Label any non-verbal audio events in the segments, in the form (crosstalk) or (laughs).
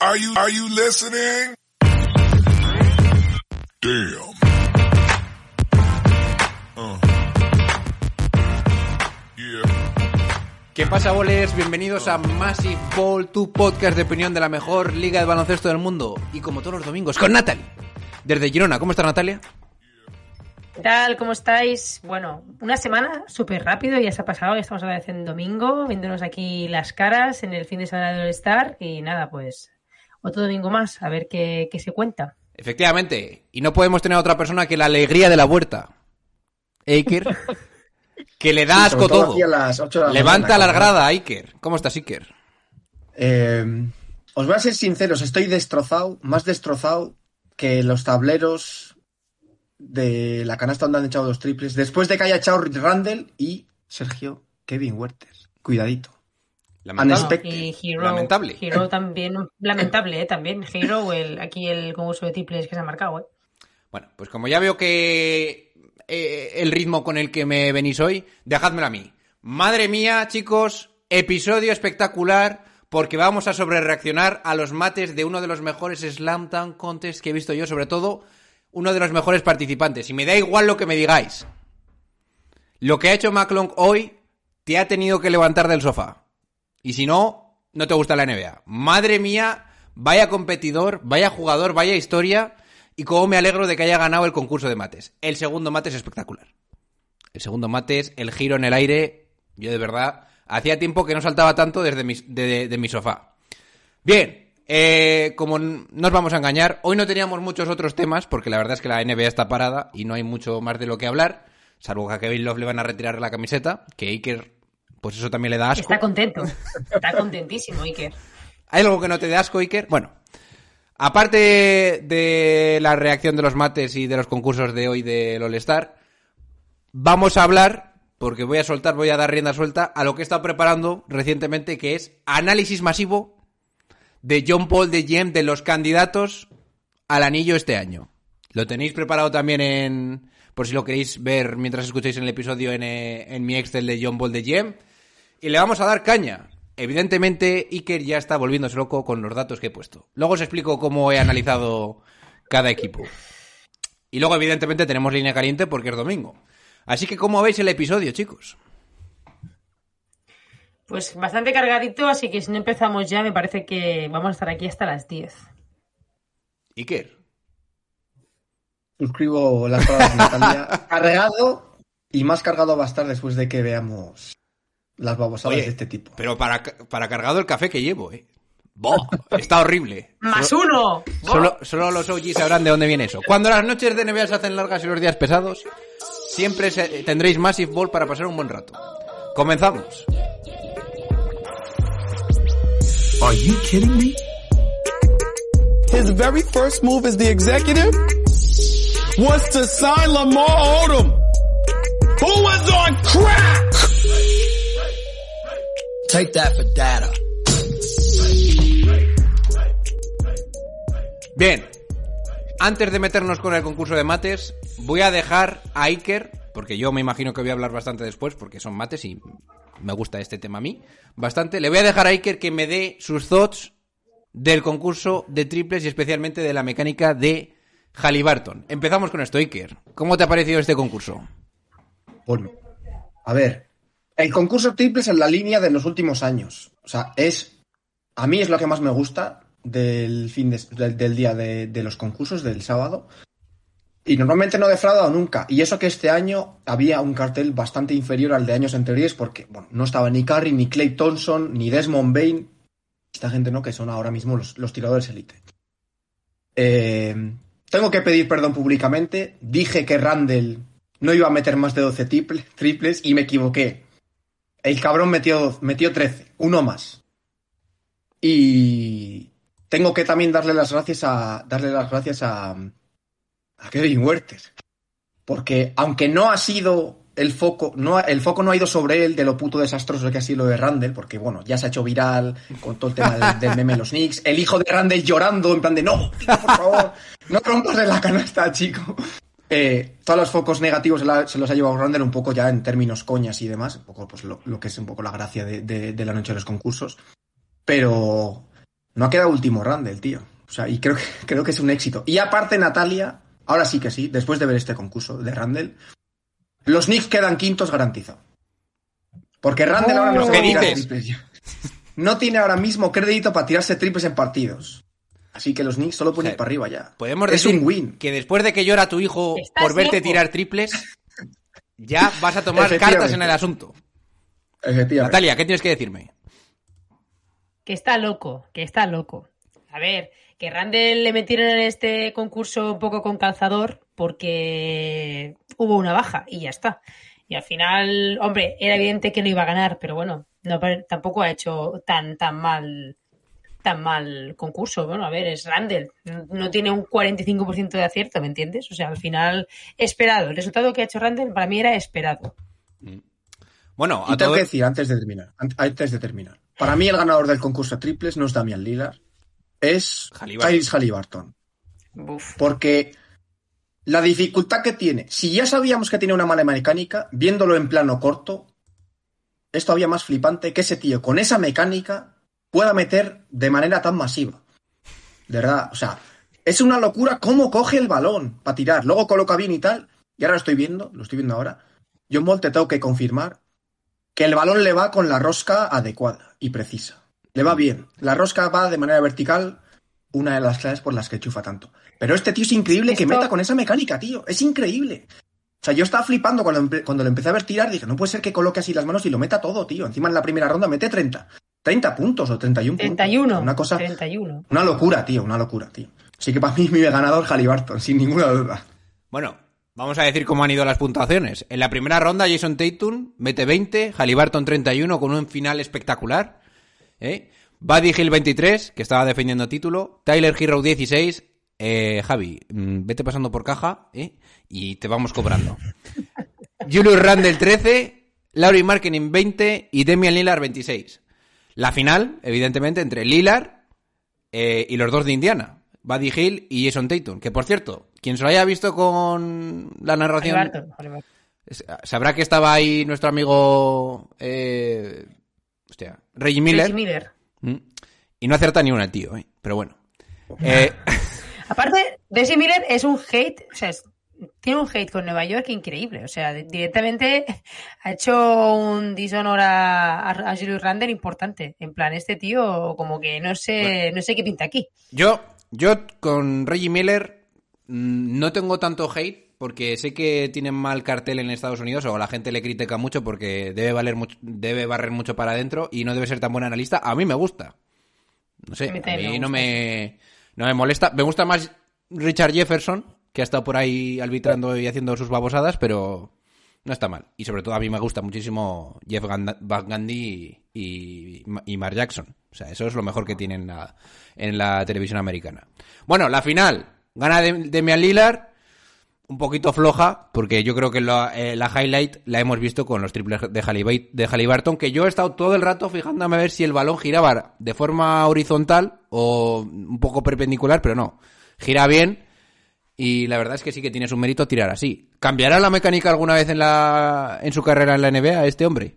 Are you, are you listening? Damn. Uh. Yeah. ¿Qué pasa, bolers? Bienvenidos a Massive Ball, tu podcast de opinión de la mejor liga de baloncesto del mundo. Y como todos los domingos, con Natalie. Desde Girona, ¿cómo está Natalia? ¿Qué tal? ¿Cómo estáis? Bueno, una semana súper rápido, ya se ha pasado, ya estamos a vez en domingo, viéndonos aquí las caras en el fin de semana del Star y nada, pues otro domingo más, a ver qué, qué se cuenta. Efectivamente. Y no podemos tener a otra persona que la alegría de la huerta. Iker. (laughs) que le da asco todo todo. aquí a las ocho de la Levanta mañana, la grada, Iker. ¿Cómo estás, Iker? Eh, os voy a ser sinceros, estoy destrozado, más destrozado que los tableros de la canasta donde han echado los triples, después de que haya echado Randall y Sergio Kevin Werther. Cuidadito. Lamentable. Unexpected. Y Hero, Lamentable. Hero (laughs) también, lamentable, ¿eh? También. Hero, el, aquí el concurso de triples que se ha marcado, ¿eh? Bueno, pues como ya veo que eh, el ritmo con el que me venís hoy, dejádmelo a mí. Madre mía, chicos, episodio espectacular porque vamos a sobrereaccionar a los mates de uno de los mejores Slam Dunk Contest que he visto yo, sobre todo uno de los mejores participantes. Y me da igual lo que me digáis. Lo que ha hecho McClung hoy te ha tenido que levantar del sofá. Y si no, no te gusta la NBA. Madre mía, vaya competidor, vaya jugador, vaya historia. Y cómo me alegro de que haya ganado el concurso de mates. El segundo mate es espectacular. El segundo mate es el giro en el aire. Yo de verdad, hacía tiempo que no saltaba tanto desde mi, de, mi sofá. Bien, eh, como n- no os vamos a engañar, hoy no teníamos muchos otros temas, porque la verdad es que la NBA está parada y no hay mucho más de lo que hablar, salvo que a Kevin Love le van a retirar la camiseta, que Iker, pues eso también le da asco. Está contento. Está contentísimo, Iker. ¿Hay algo que no te dé asco, Iker? Bueno, aparte de la reacción de los mates y de los concursos de hoy del All-Star, vamos a hablar, porque voy a soltar, voy a dar rienda suelta a lo que he estado preparando recientemente, que es análisis masivo de John Paul de Gem de los candidatos al anillo este año. Lo tenéis preparado también en, por si lo queréis ver mientras escucháis en el episodio en, eh, en mi Excel de John Paul de Gem. Y le vamos a dar caña. Evidentemente, Iker ya está volviéndose loco con los datos que he puesto. Luego os explico cómo he analizado cada equipo. Y luego, evidentemente, tenemos línea caliente porque es domingo. Así que, ¿cómo veis el episodio, chicos? Pues bastante cargadito, así que si no empezamos ya, me parece que vamos a estar aquí hasta las 10. Iker. Suscribo las palabras de Natalia. (laughs) cargado y más cargado va a estar después de que veamos las babosadas Oye, de este tipo. Pero para, para cargado el café que llevo, ¿eh? ¡Boh! Está horrible. ¡Más uno! Solo, solo los OG sabrán de dónde viene eso. Cuando las noches de NBA se hacen largas y los días pesados, siempre se- tendréis Massive Ball para pasar un buen rato. Comenzamos. Are you kidding me? His very first move as the executive was to sign Lamar Odom, who was on crack. Take that for data. Bien, antes de meternos con el concurso de mates, voy a dejar a Iker, porque yo me imagino que voy a hablar bastante después, porque son mates y me gusta este tema a mí, bastante. Le voy a dejar a Iker que me dé sus thoughts del concurso de triples y especialmente de la mecánica de Halliburton. Empezamos con esto, Iker. ¿Cómo te ha parecido este concurso? Bueno, a ver, el concurso triples en la línea de los últimos años. O sea, es. A mí es lo que más me gusta del fin de- del, día de, los concursos, del sábado. Y normalmente no he defraudado nunca. Y eso que este año había un cartel bastante inferior al de años anteriores, porque bueno, no estaba ni Curry, ni Clay Thompson, ni Desmond Bain. Esta gente no, que son ahora mismo los, tiradores élite. Eh, tengo que pedir perdón públicamente. Dije que Randall no iba a meter más de 12 triple- triples y me equivoqué. El cabrón metió, metió 13, uno más. Y tengo que también darle las gracias a darle las gracias a, a Kevin Werther. Porque aunque no ha sido el foco, no, el foco no ha ido sobre él de lo puto desastroso que ha sido lo de Randall, porque bueno, ya se ha hecho viral con todo el tema del, meme de los Knicks, el hijo de Randall llorando en plan de no, por favor, no rompas la canasta, chico. Eh, todos los focos negativos se, la- se los ha llevado Randall un poco ya en términos coñas y demás, un poco pues lo, lo que es un poco la gracia de, de- de la noche de los concursos. Pero no ha quedado último Randall, tío. O sea, y creo que, (laughs) creo que es un éxito. Y aparte, Natalia, ahora sí que sí, después de ver este concurso de Randall, los Knicks quedan quintos garantizados. Porque Randall ahora no ya. No tiene ahora mismo crédito para tirarse triples en partidos. Así que los Knicks solo pueden O sea, ir para arriba ya. Podemos es decir un win. que después de que llora tu hijo por verte loco. tirar triples, ya vas a tomar cartas en el asunto. Efectivamente. Natalia, ¿qué tienes que decirme? Que está loco, que está loco. A ver, que Randall le metieron en este concurso un poco con calzador porque hubo una baja y ya está. Y al final, hombre, era evidente que no iba a ganar, pero bueno, no, tampoco ha hecho tan, tan mal tan mal concurso. Bueno, a ver, es Randall. No tiene un 45% de acierto, ¿me entiendes? O sea, al final, esperado. El resultado que ha hecho Randall para mí era esperado. Bueno, Y a tengo todo... que decir, antes de terminar, an- antes de terminar, para mí el ganador del concurso de triples no es Damian Lillard, es Halliburton. Tyrese Halliburton. Uf. Porque la dificultad que tiene, si ya sabíamos que tiene una mala mecánica, viéndolo en plano corto, es todavía más flipante que ese tío con esa mecánica pueda meter de manera tan masiva. De verdad, o sea, es una locura cómo coge el balón para tirar, luego coloca bien y tal, y ahora lo estoy viendo, lo estoy viendo ahora. John Wall te tengo que confirmar que el balón le va con la rosca adecuada y precisa. Le va bien. La rosca va de manera vertical, una de las claves por las que chufa tanto. Pero este tío es increíble que meta con esa mecánica, tío. Es increíble. O sea, yo estaba flipando cuando, cuando lo empecé a ver tirar. Dije, no puede ser que coloque así las manos y lo meta todo, tío. Encima en la primera ronda mete 30. 30 puntos o 31 puntos. 31. Una cosa, 31. una locura, tío. Una locura, tío. Así que para mí (laughs) mi ganador Halliburton, sin ninguna duda. Bueno, vamos a decir cómo han ido las puntuaciones. En la primera ronda, Jason Tatum mete 20, Halliburton 31 con un final espectacular. ¿eh? Buddy Hill 23, que estaba defendiendo título. Tyler Hero 16. Eh, Javi, mm, vete pasando por caja ¿eh? y te vamos cobrando. (laughs) Julius Randle 13, Laurie Marketing 20 y Demian Lillard 26. La final, evidentemente, entre Lillard eh, y los dos de Indiana, Buddy Hill y Jason Tatum. Que por cierto, quien se lo haya visto con la narración, sabrá que estaba ahí nuestro amigo. Eh, hostia, Reggie Miller. Reggie Miller. Mm. Y no acerta ni una tío, ¿eh? pero bueno. (laughs) Eh, Aparte, Reggie Miller es un hate, o sea, es- tiene un hate con Nueva York increíble. O sea, di- directamente (laughs) ha hecho un dishonor a, a, Julius Randle importante. En plan, este tío como que no sé, no sé qué pinta aquí. Yo, yo con Reggie Miller mm, no tengo tanto hate porque sé que tienen mal cartel en Estados Unidos o la gente le critica mucho porque debe valer mucho, debe barrer mucho para adentro y no debe ser tan buen analista. A mí me gusta. No sé, A mí a mí no me, no me molesta. Me gusta más Richard Jefferson, que ha estado por ahí arbitrando y haciendo sus babosadas, pero no está mal. Y sobre todo a mí me gusta muchísimo Jeff Van Gundy y, y, Mark Jackson. O sea, eso es lo mejor que tienen en la, en la televisión americana. Bueno, la final. Gana Dem- Demian Lillard. Un poquito floja, porque yo creo que la, eh, la highlight la hemos visto con los triples de, Hallibait- de Halliburton, que yo he estado todo el rato fijándome a ver si el balón giraba de forma horizontal o un poco perpendicular, pero no. Gira bien y la verdad es que sí que tiene su mérito tirar así. ¿Cambiará la mecánica alguna vez en, la, en su carrera en la NBA este hombre?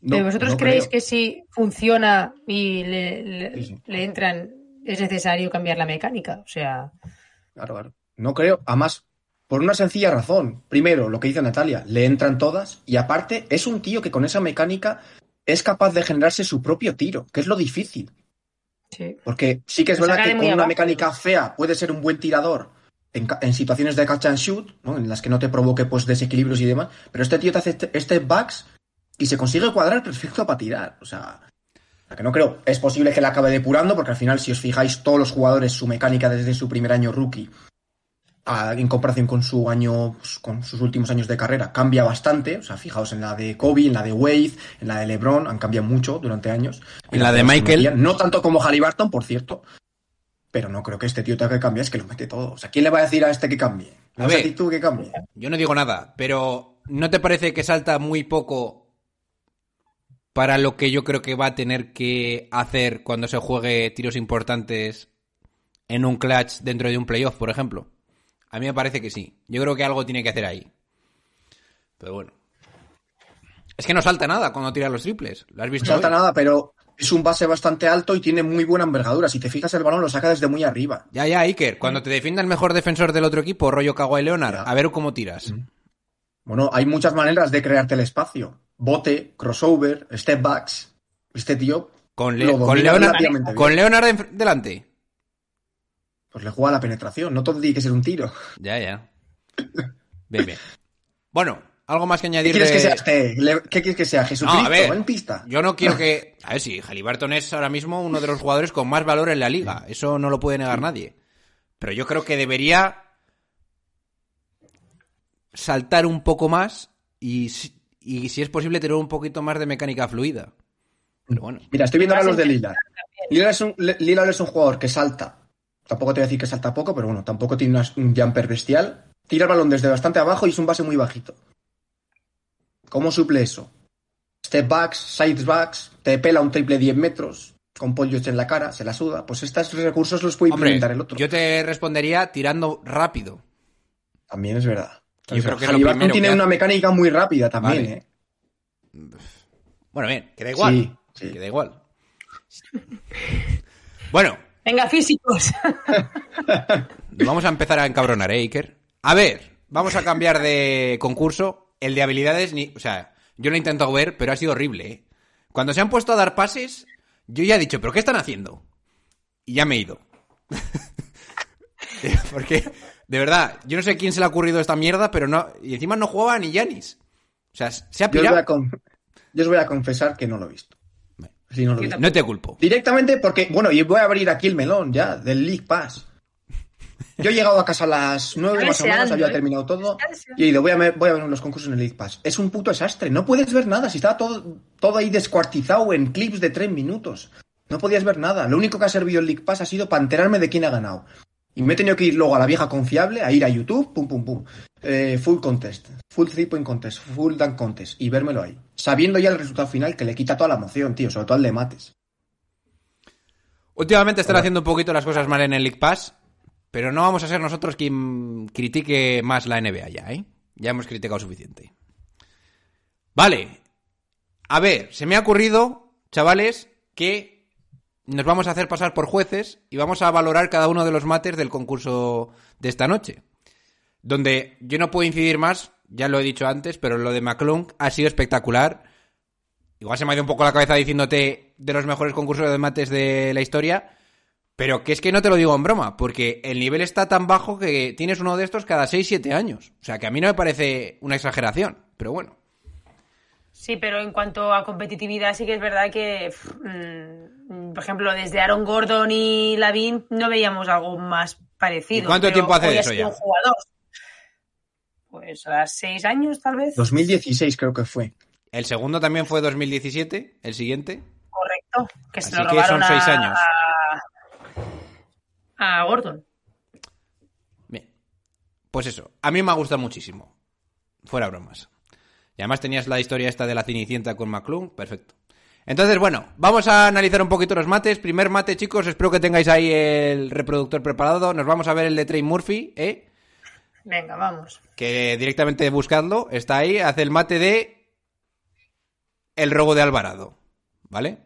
No, Pero ¿Vosotros no creéis creo. que si funciona y le, le- Sí, sí. le entran, es necesario cambiar la mecánica? O sea, Claro, claro. No creo. Además, por una sencilla razón. Primero, lo que dice Natalia, le entran todas. Y aparte, es un tío que con esa mecánica es capaz de generarse su propio tiro, que es lo difícil. Sí. Porque sí que es verdad que con una mecánica fea puede ser un buen tirador en, en situaciones de catch and shoot, ¿no? en las que no te provoque pues desequilibrios y demás. Pero este tío te hace este- step backs y se consigue cuadrar perfecto para tirar. O sea, que no creo. Es posible que la acabe depurando, porque al final, si os fijáis, todos los jugadores, su mecánica desde su primer año rookie, a- en comparación con su año, pues, con sus últimos años de carrera, cambia bastante. O sea, fijaos en la de Kobe, en la de Wade, en la de LeBron, han cambiado mucho durante años. En la de Michael. metían, No tanto como Halliburton, por cierto. Pero no creo que este tío tenga que cambiar, es que lo mete todo. O sea, ¿quién le va a decir a este que cambie? A ¿No vas a ver. tú que cambie? Yo no digo nada, pero ¿no te parece que salta muy poco para lo que yo creo que va a tener que hacer cuando se juegue tiros importantes en un clutch dentro de un playoff, por ejemplo? A mí me parece que sí. Yo creo que algo tiene que hacer ahí. Pero bueno. Es que no salta nada cuando tira los triples. ¿Lo has No visto? salta hoy? nada, pero es un base bastante alto y tiene muy buena envergadura. Si te fijas, el balón lo saca desde muy arriba. Ya, ya, Iker, cuando te defienda el mejor defensor del otro equipo, rollo Kawhi Leonard, Ya. a ver cómo tiras. Bueno, hay muchas maneras de crearte el espacio. Bote, crossover, step backs. Este tío Con, Le- con Leonard, con Leonard delante. Pues le juega la penetración. No todo tiene que ser un tiro. Ya, ya. Bien, bien. Bueno, algo más que ¿Qué añadir quieres de... que sea este? ¿Qué quieres que sea? ¿Jesucristo No, a ver, en pista? yo no quiero que... A ver, si Halliburton es ahora mismo uno de los jugadores con más valor en la liga. Eso no lo puede negar nadie. Pero yo creo que debería saltar un poco más y, si- y si es posible tener un poquito más de mecánica fluida. Pero bueno. Mira, estoy viendo ahora los de Lillard. Lillard es, un, Lillard es un jugador que salta. Tampoco te voy a decir que salta poco, pero bueno, tampoco tiene una- un jumper bestial. Tira el balón desde bastante abajo y es un base muy bajito. ¿Cómo suple eso? Step backs, side backs, te pela un triple 10 metros, con pollos en la cara, se la suda. Pues estos recursos los puede Hombre, implementar el otro. yo te respondería tirando rápido. También es verdad. Yo creo que Halliburton tiene que una mecánica muy rápida también, Vale. ¿eh? Bueno, bien, que da igual. Sí, sí. Que da igual. Bueno, Venga, físicos. (laughs) Vamos a empezar a encabronar, ¿eh, Iker? A ver, vamos a cambiar de concurso. El de habilidades, ni, o sea, yo lo he intentado ver, pero ha sido horrible, ¿eh? Cuando se han puesto a dar pases, yo ya he dicho, ¿pero qué están haciendo? Y ya me he ido. (laughs) Porque, de verdad, yo no sé quién se le ha ocurrido esta mierda, pero no. Y encima no jugaba ni Yanis. O sea, se ha Yo os, voy pirado. a con- yo os voy a confesar que no lo he visto. No lo te culpo. Directamente porque, bueno, y voy a abrir aquí el melón ya, del League Pass. Yo he llegado a casa a las 9 Está más o menos, había ¿eh? terminado todo. Y he ido, voy a, ver- voy a ver los concursos en el League Pass. Es un puto desastre, no puedes ver nada, si estaba todo, todo ahí descuartizado en clips de 3 minutos. No podías ver nada. Lo único que ha servido el League Pass ha sido para enterarme de quién ha ganado. Y me he tenido que ir luego a la vieja confiable, a ir a YouTube, pum, pum, pum. Eh, full contest, full three point contest, full dunk contest, y vérmelo ahí. Sabiendo ya el resultado final que le quita toda la emoción, tío, sobre todo al de mates. Últimamente están Hola. haciendo un poquito las cosas mal en el League Pass, pero no vamos a ser nosotros quien critique más la NBA ya, ¿eh? Ya hemos criticado suficiente. Vale. A ver, se me ha ocurrido, chavales, que nos vamos a hacer pasar por jueces y vamos a valorar cada uno de los mates del concurso de esta noche. Donde yo no puedo incidir más, ya lo he dicho antes, pero lo de McClung ha sido espectacular. Igual se me ha ido un poco la cabeza diciéndote de los mejores concursos de mates de la historia, pero que es que no te lo digo en broma, porque el nivel está tan bajo que tienes uno de estos cada 6-7 años. O sea, que a mí no me parece una exageración, pero bueno. Sí, pero en cuanto a competitividad sí que es verdad que, mm, por ejemplo, desde Aaron Gordon y Lavin no veíamos algo más parecido. ¿Y cuánto tiempo hace eso ya? jugador. Pues a seis años, tal vez. 2016 creo que fue. El segundo también fue 2017, el siguiente. Correcto. Que se Así lo que son seis a- años. A, a Gordon. Bien. Pues eso, a mí me ha gustado muchísimo. Fuera bromas. Y además tenías la historia esta de la Cenicienta con McClung, perfecto. Entonces, bueno, vamos a analizar un poquito los mates. Primer mate, chicos, espero que tengáis ahí el reproductor preparado. Nos vamos a ver el de Trey Murphy, ¿eh? Venga, vamos. Que directamente buscadlo, está ahí, hace el mate de El robo de Alvarado, ¿vale?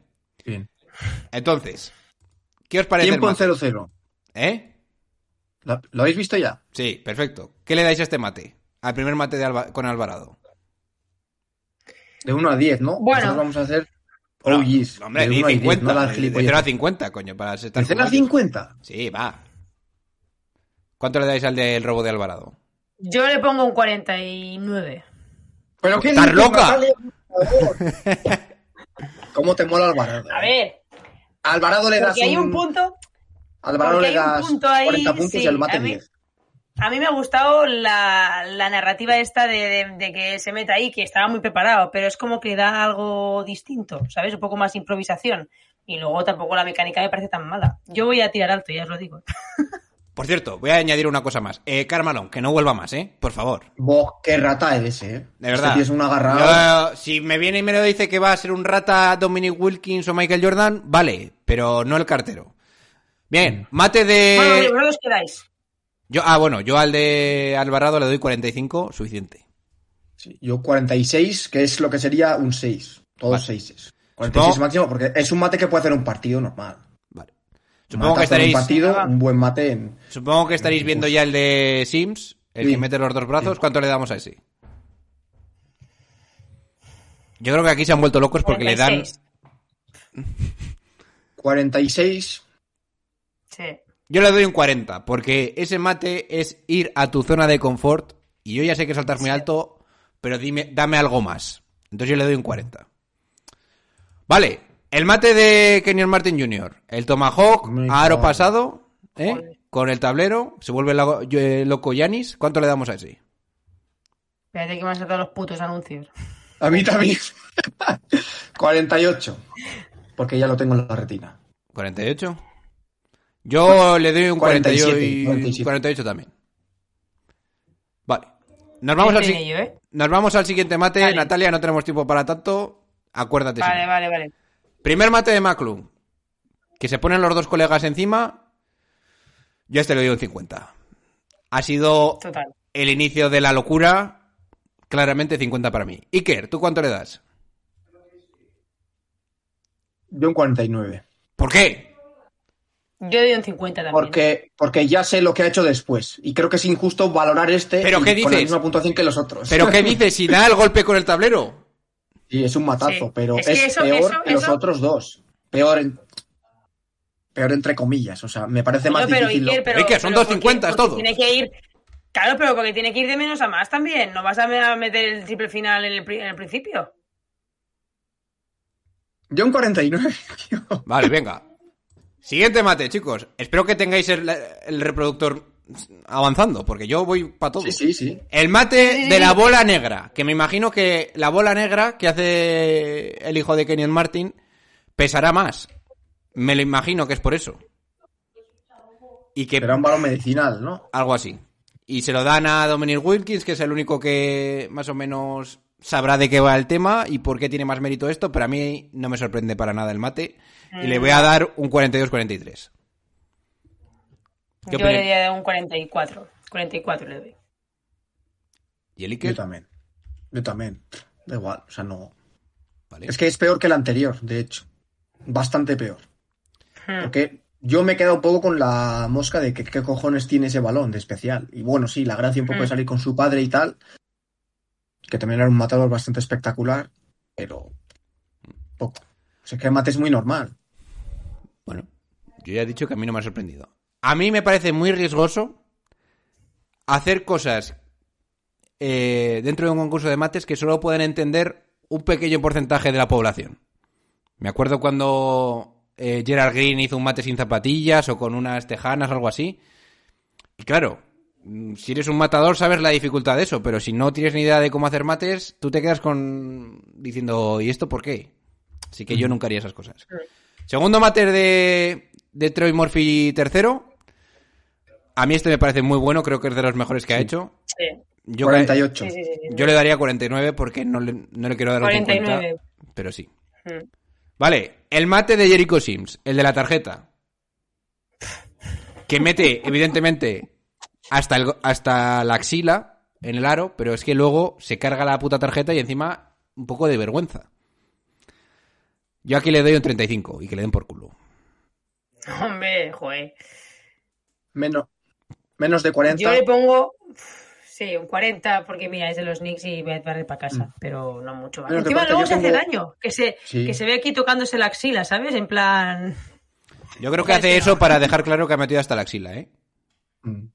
Bien. Entonces, ¿qué os parece Tiempo en mate? 0-0. ¿Eh? ¿Lo, lo habéis visto ya? Sí, perfecto. ¿Qué le dais a este mate? Al primer mate de Alva- con Alvarado. De 1 a 10, ¿no? Bueno. Nosotros vamos a hacer No, OGs. hombre, de de 1 a 10, 50, no la de- de gilipollez. 0 a 50, coño, para estar ¿De 0 a jugados. 50? Sí, va. ¿Cuánto le dais al del robo de Alvarado? Yo le pongo un 49. ¿Pero qué ¿Estás loca? (laughs) ¿Cómo te mola Alvarado? A ver, Alvarado le das porque hay un punto. Alvarado le das punto ahí, 40 puntos sí, y al mate a mí- 10. A mí me ha gustado la, la narrativa esta de, de- de que se meta ahí, que estaba muy preparado, pero es como que da algo distinto, ¿sabes? Un poco más improvisación. Y luego tampoco la mecánica me parece tan mala. Yo voy a tirar alto, ya os lo digo. (laughs) Por cierto, voy a añadir una cosa más. Eh, Carmalón, que no vuelva más, ¿eh? Por favor. Bo, qué rata eres, eh. De verdad. Este tío es un agarrado. Yo, si me viene y me lo dice que va a ser un rata Dominic Wilkins o Michael Jordan, vale, pero no el cartero. Bien, mate de... Bueno, quedáis. Yo, ah, bueno, yo al de Alvarado le doy 45, suficiente. Sí, yo 46, que es lo que sería un 6. Todos Vale. 6. 46 Supongo- máximo, porque es un mate que puede hacer un partido normal. Supongo que estaréis, un buen mate en... supongo que estaréis viendo ya el de Sims, el Sí. que mete los dos brazos. ¿Cuánto le damos a ese? Yo creo que aquí se han vuelto locos porque le dan 46. 46. Sí. Yo le doy un 40, porque ese mate es ir a tu zona de confort. Y yo ya sé que saltas muy alto, pero dime, dame algo más. Entonces yo le doy un 40. Vale, el mate de Kenyon Martin Jr., el Tomahawk, a aro pasado, ¿eh? Con el tablero, se vuelve lo- yo- eh, loco Yanis. ¿Cuánto le damos a ese? Espérate que me han saltado los putos anuncios. A mí también. (laughs) 48. Porque ya lo tengo en la retina. 48. Yo le doy un 47, 48, 47. 48 también. Vale. Nos vamos, ¿Qué al, si- tiene yo, eh? nos vamos al siguiente mate. Vale. Natalia, no tenemos tiempo para tanto. Acuérdate. Vale, vale, vale. Primer mate de Maclum. Que se ponen los dos colegas encima. Yo a este le doy un 50. Ha sido Total. el inicio de la locura. Claramente 50 para mí. Iker, ¿tú cuánto le das? Yo un 49. ¿Por qué? Yo doy un 50 también. Porque, porque ya sé lo que ha hecho después. Y creo que es injusto valorar este ¿Pero y qué con la dices? misma puntuación que los otros. ¿Pero qué (laughs) dices? Si da el golpe con el tablero. Sí, es un matazo, Sí. pero Es es, que eso- peor eso- que los otros dos. Peor en- peor entre comillas. O sea, me parece más No, pero difícil. Iker, pero, Iker, son pero 2.50 porque- es todo. Tiene que ir. Claro, pero porque tiene que ir de menos a más también. No vas a me- a meter el triple final en el, pri- en el principio. Yo un 49, (laughs) tío. Vale, venga. Siguiente mate, chicos. Espero que tengáis el, el reproductor avanzando, porque yo voy para todo. Sí, sí, sí. El mate de la bola negra, que me imagino que la bola negra que hace el hijo de Kenyon Martin pesará más. Me lo imagino que es por eso. Y que Era un balón medicinal, ¿no? algo así. Y se lo dan a Dominic Wilkins, que es el único que más o menos sabrá de qué va el tema y por qué tiene más mérito esto, pero a mí no me sorprende para nada el mate. Y le voy a dar un 42-43. ¿Qué Yo opinión? le daría un 44. 44 le doy. ¿Y el Yo Iker? también. Yo también. Da igual, o sea, no. Vale. Es que es peor que el anterior, de hecho. Bastante peor. Hmm. Porque yo me he quedado un poco con la mosca de que qué cojones tiene ese balón de especial. Y bueno, sí, la gracia un poco de Mm. salir con su padre y tal. Que también era un matador bastante espectacular. Pero. Poco. O sea, que el mate es muy normal. Bueno, yo ya he dicho que a mí no me ha sorprendido. A mí me parece muy riesgoso hacer cosas eh, dentro de un concurso de mates que solo pueden entender un pequeño porcentaje de la población. Me acuerdo cuando eh, Gerard Green hizo un mate sin zapatillas o con unas tejanas o algo así. Y claro, mm, si eres un matador sabes la dificultad de eso, pero si no tienes ni idea de cómo hacer mates, tú te quedas con diciendo, ¿y esto por qué? Así que yo nunca haría esas cosas. Segundo mate de, de Troy Murphy tercero. A mí este me parece muy bueno, creo que es de los mejores que ha hecho. Sí. Yo, 48. Sí, sí, sí, sí. yo le daría 49 porque no le, no le quiero dar un 49. 50, pero sí. Hmm. Vale, el mate de Jericho Sims, el de la tarjeta. Que mete, evidentemente, hasta, el, hasta la axila en el aro, pero es que luego se carga la puta tarjeta y encima un poco de vergüenza. Yo aquí le doy un 35 y que le den por culo. Hombre, joder. Menos, menos de 40. Yo le pongo. Sí, un 40, porque mira, es de los Knicks y voy a barrer para casa, pero no mucho más. Menos Encima 40, luego se hace tengo- daño, que se, Sí. que se ve aquí tocándose la axila, ¿sabes? En plan. Yo creo que hace eso para dejar claro que ha metido hasta la axila, ¿eh? Mm,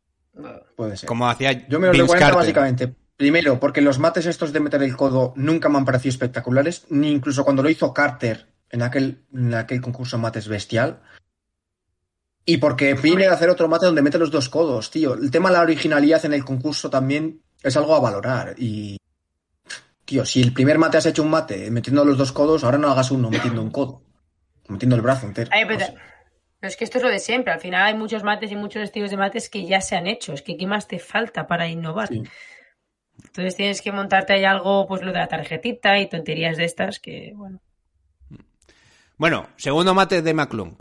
Puede ser. Como hacía Yo me los de Vince 40 Carter. básicamente. Primero, porque los mates estos de meter el codo nunca me han parecido espectaculares, ni incluso cuando lo hizo Carter en aquel, en aquel concurso mates bestial. Y porque viene de hacer otro mate donde mete los dos codos, tío. El tema de la originalidad en el concurso también es algo a valorar. Y, tío, si el primer mate has hecho un mate metiendo los dos codos, ahora no hagas uno metiendo un codo. Metiendo el brazo entero. Ay, pero, No sé. pero es que esto es lo de siempre. Al final hay muchos mates y muchos estilos de mates que ya se han hecho. Es que ¿qué más te falta para innovar? Sí. Entonces tienes que montarte ahí algo, pues lo de la tarjetita y tonterías de estas que, bueno. Bueno, segundo mate de McClung.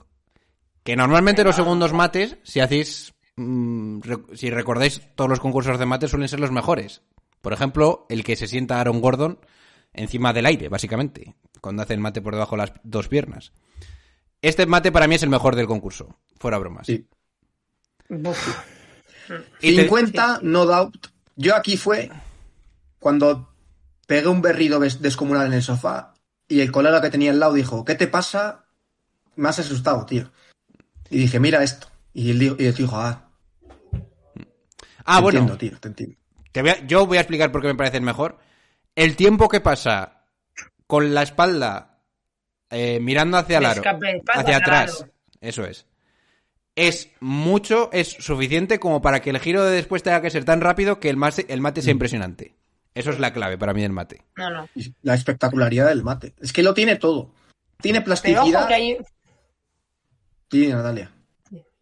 Que normalmente los segundos mates, si hacéis. mm, re- si recordáis, todos los concursos de mates suelen ser los mejores. Por ejemplo, el que se sienta Aaron Gordon encima del aire, básicamente. cuando hace el mate por debajo de las dos piernas. Este mate para mí es el mejor del concurso, fuera bromas. Sí. Y te- 50, no doubt. Yo aquí fue cuando pegué un berrido des- descomunal en el sofá y el colega que tenía al lado dijo, ¿qué te pasa? Me has asustado, tío. Y dije, mira esto. Y él dijo, y el tío dijo, ah, Ah, te bueno, entiendo, tío, te entiendo. te voy a- yo voy a explicar por qué me parece el mejor. El tiempo que pasa con la espalda eh, mirando hacia el aro, hacia atrás, aro. eso es. Es mucho, es suficiente como para que el giro de después tenga que ser tan rápido que el mate, el mate sea Mm. impresionante. Eso es la clave para mí del mate. No, no. La espectacularidad del mate. Es que lo tiene todo. Tiene Pero plasticidad. ojo que hay... Sí, Natalia.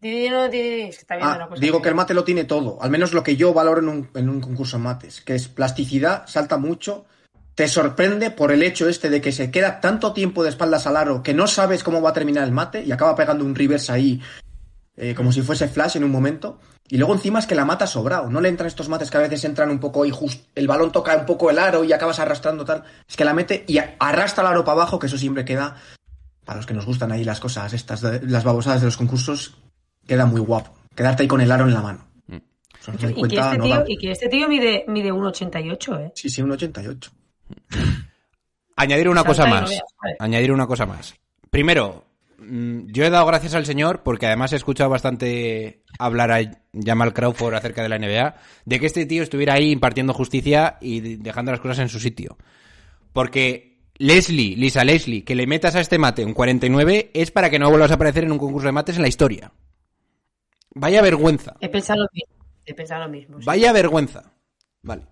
Di- no, di- es que está viendo Ah, una cosa digo que el mate lo tiene todo. Al menos lo que yo valoro en un, en un concurso en mates. Que es plasticidad, salta mucho. Te sorprende por el hecho este de que se queda tanto tiempo de espaldas al aro que no sabes cómo va a terminar el mate y acaba pegando un reverse ahí eh, como si fuese flash en un momento. Y luego encima es que la mata sobrado. No le entran estos mates que a veces entran un poco y just, el balón toca un poco el aro y acabas arrastrando tal. Es que la mete y arrastra el aro para abajo, que eso siempre queda, para los que nos gustan ahí las cosas, estas, de- las babosadas de los concursos, queda muy guapo. Quedarte ahí con el aro en la mano. Son Y que 50, este no tío, da- y que este tío mide, mide 1,88, ¿eh? Sí, sí, un 88. Añadir una Salta cosa más. vale. Añadir una cosa más. Primero, mm, yo he dado gracias al señor porque además he escuchado bastante hablar a Jamal Crawford acerca de la NBA, de que este tío estuviera ahí impartiendo justicia y de- dejando las cosas en su sitio. Porque Leslie, Lisa Leslie, que le metas a este mate un 49 es para que no vuelvas a aparecer en un concurso de mates en la historia. Vaya vergüenza. He pensado lo mismo. He pensado lo mismo. sí. Vaya vergüenza. Vale.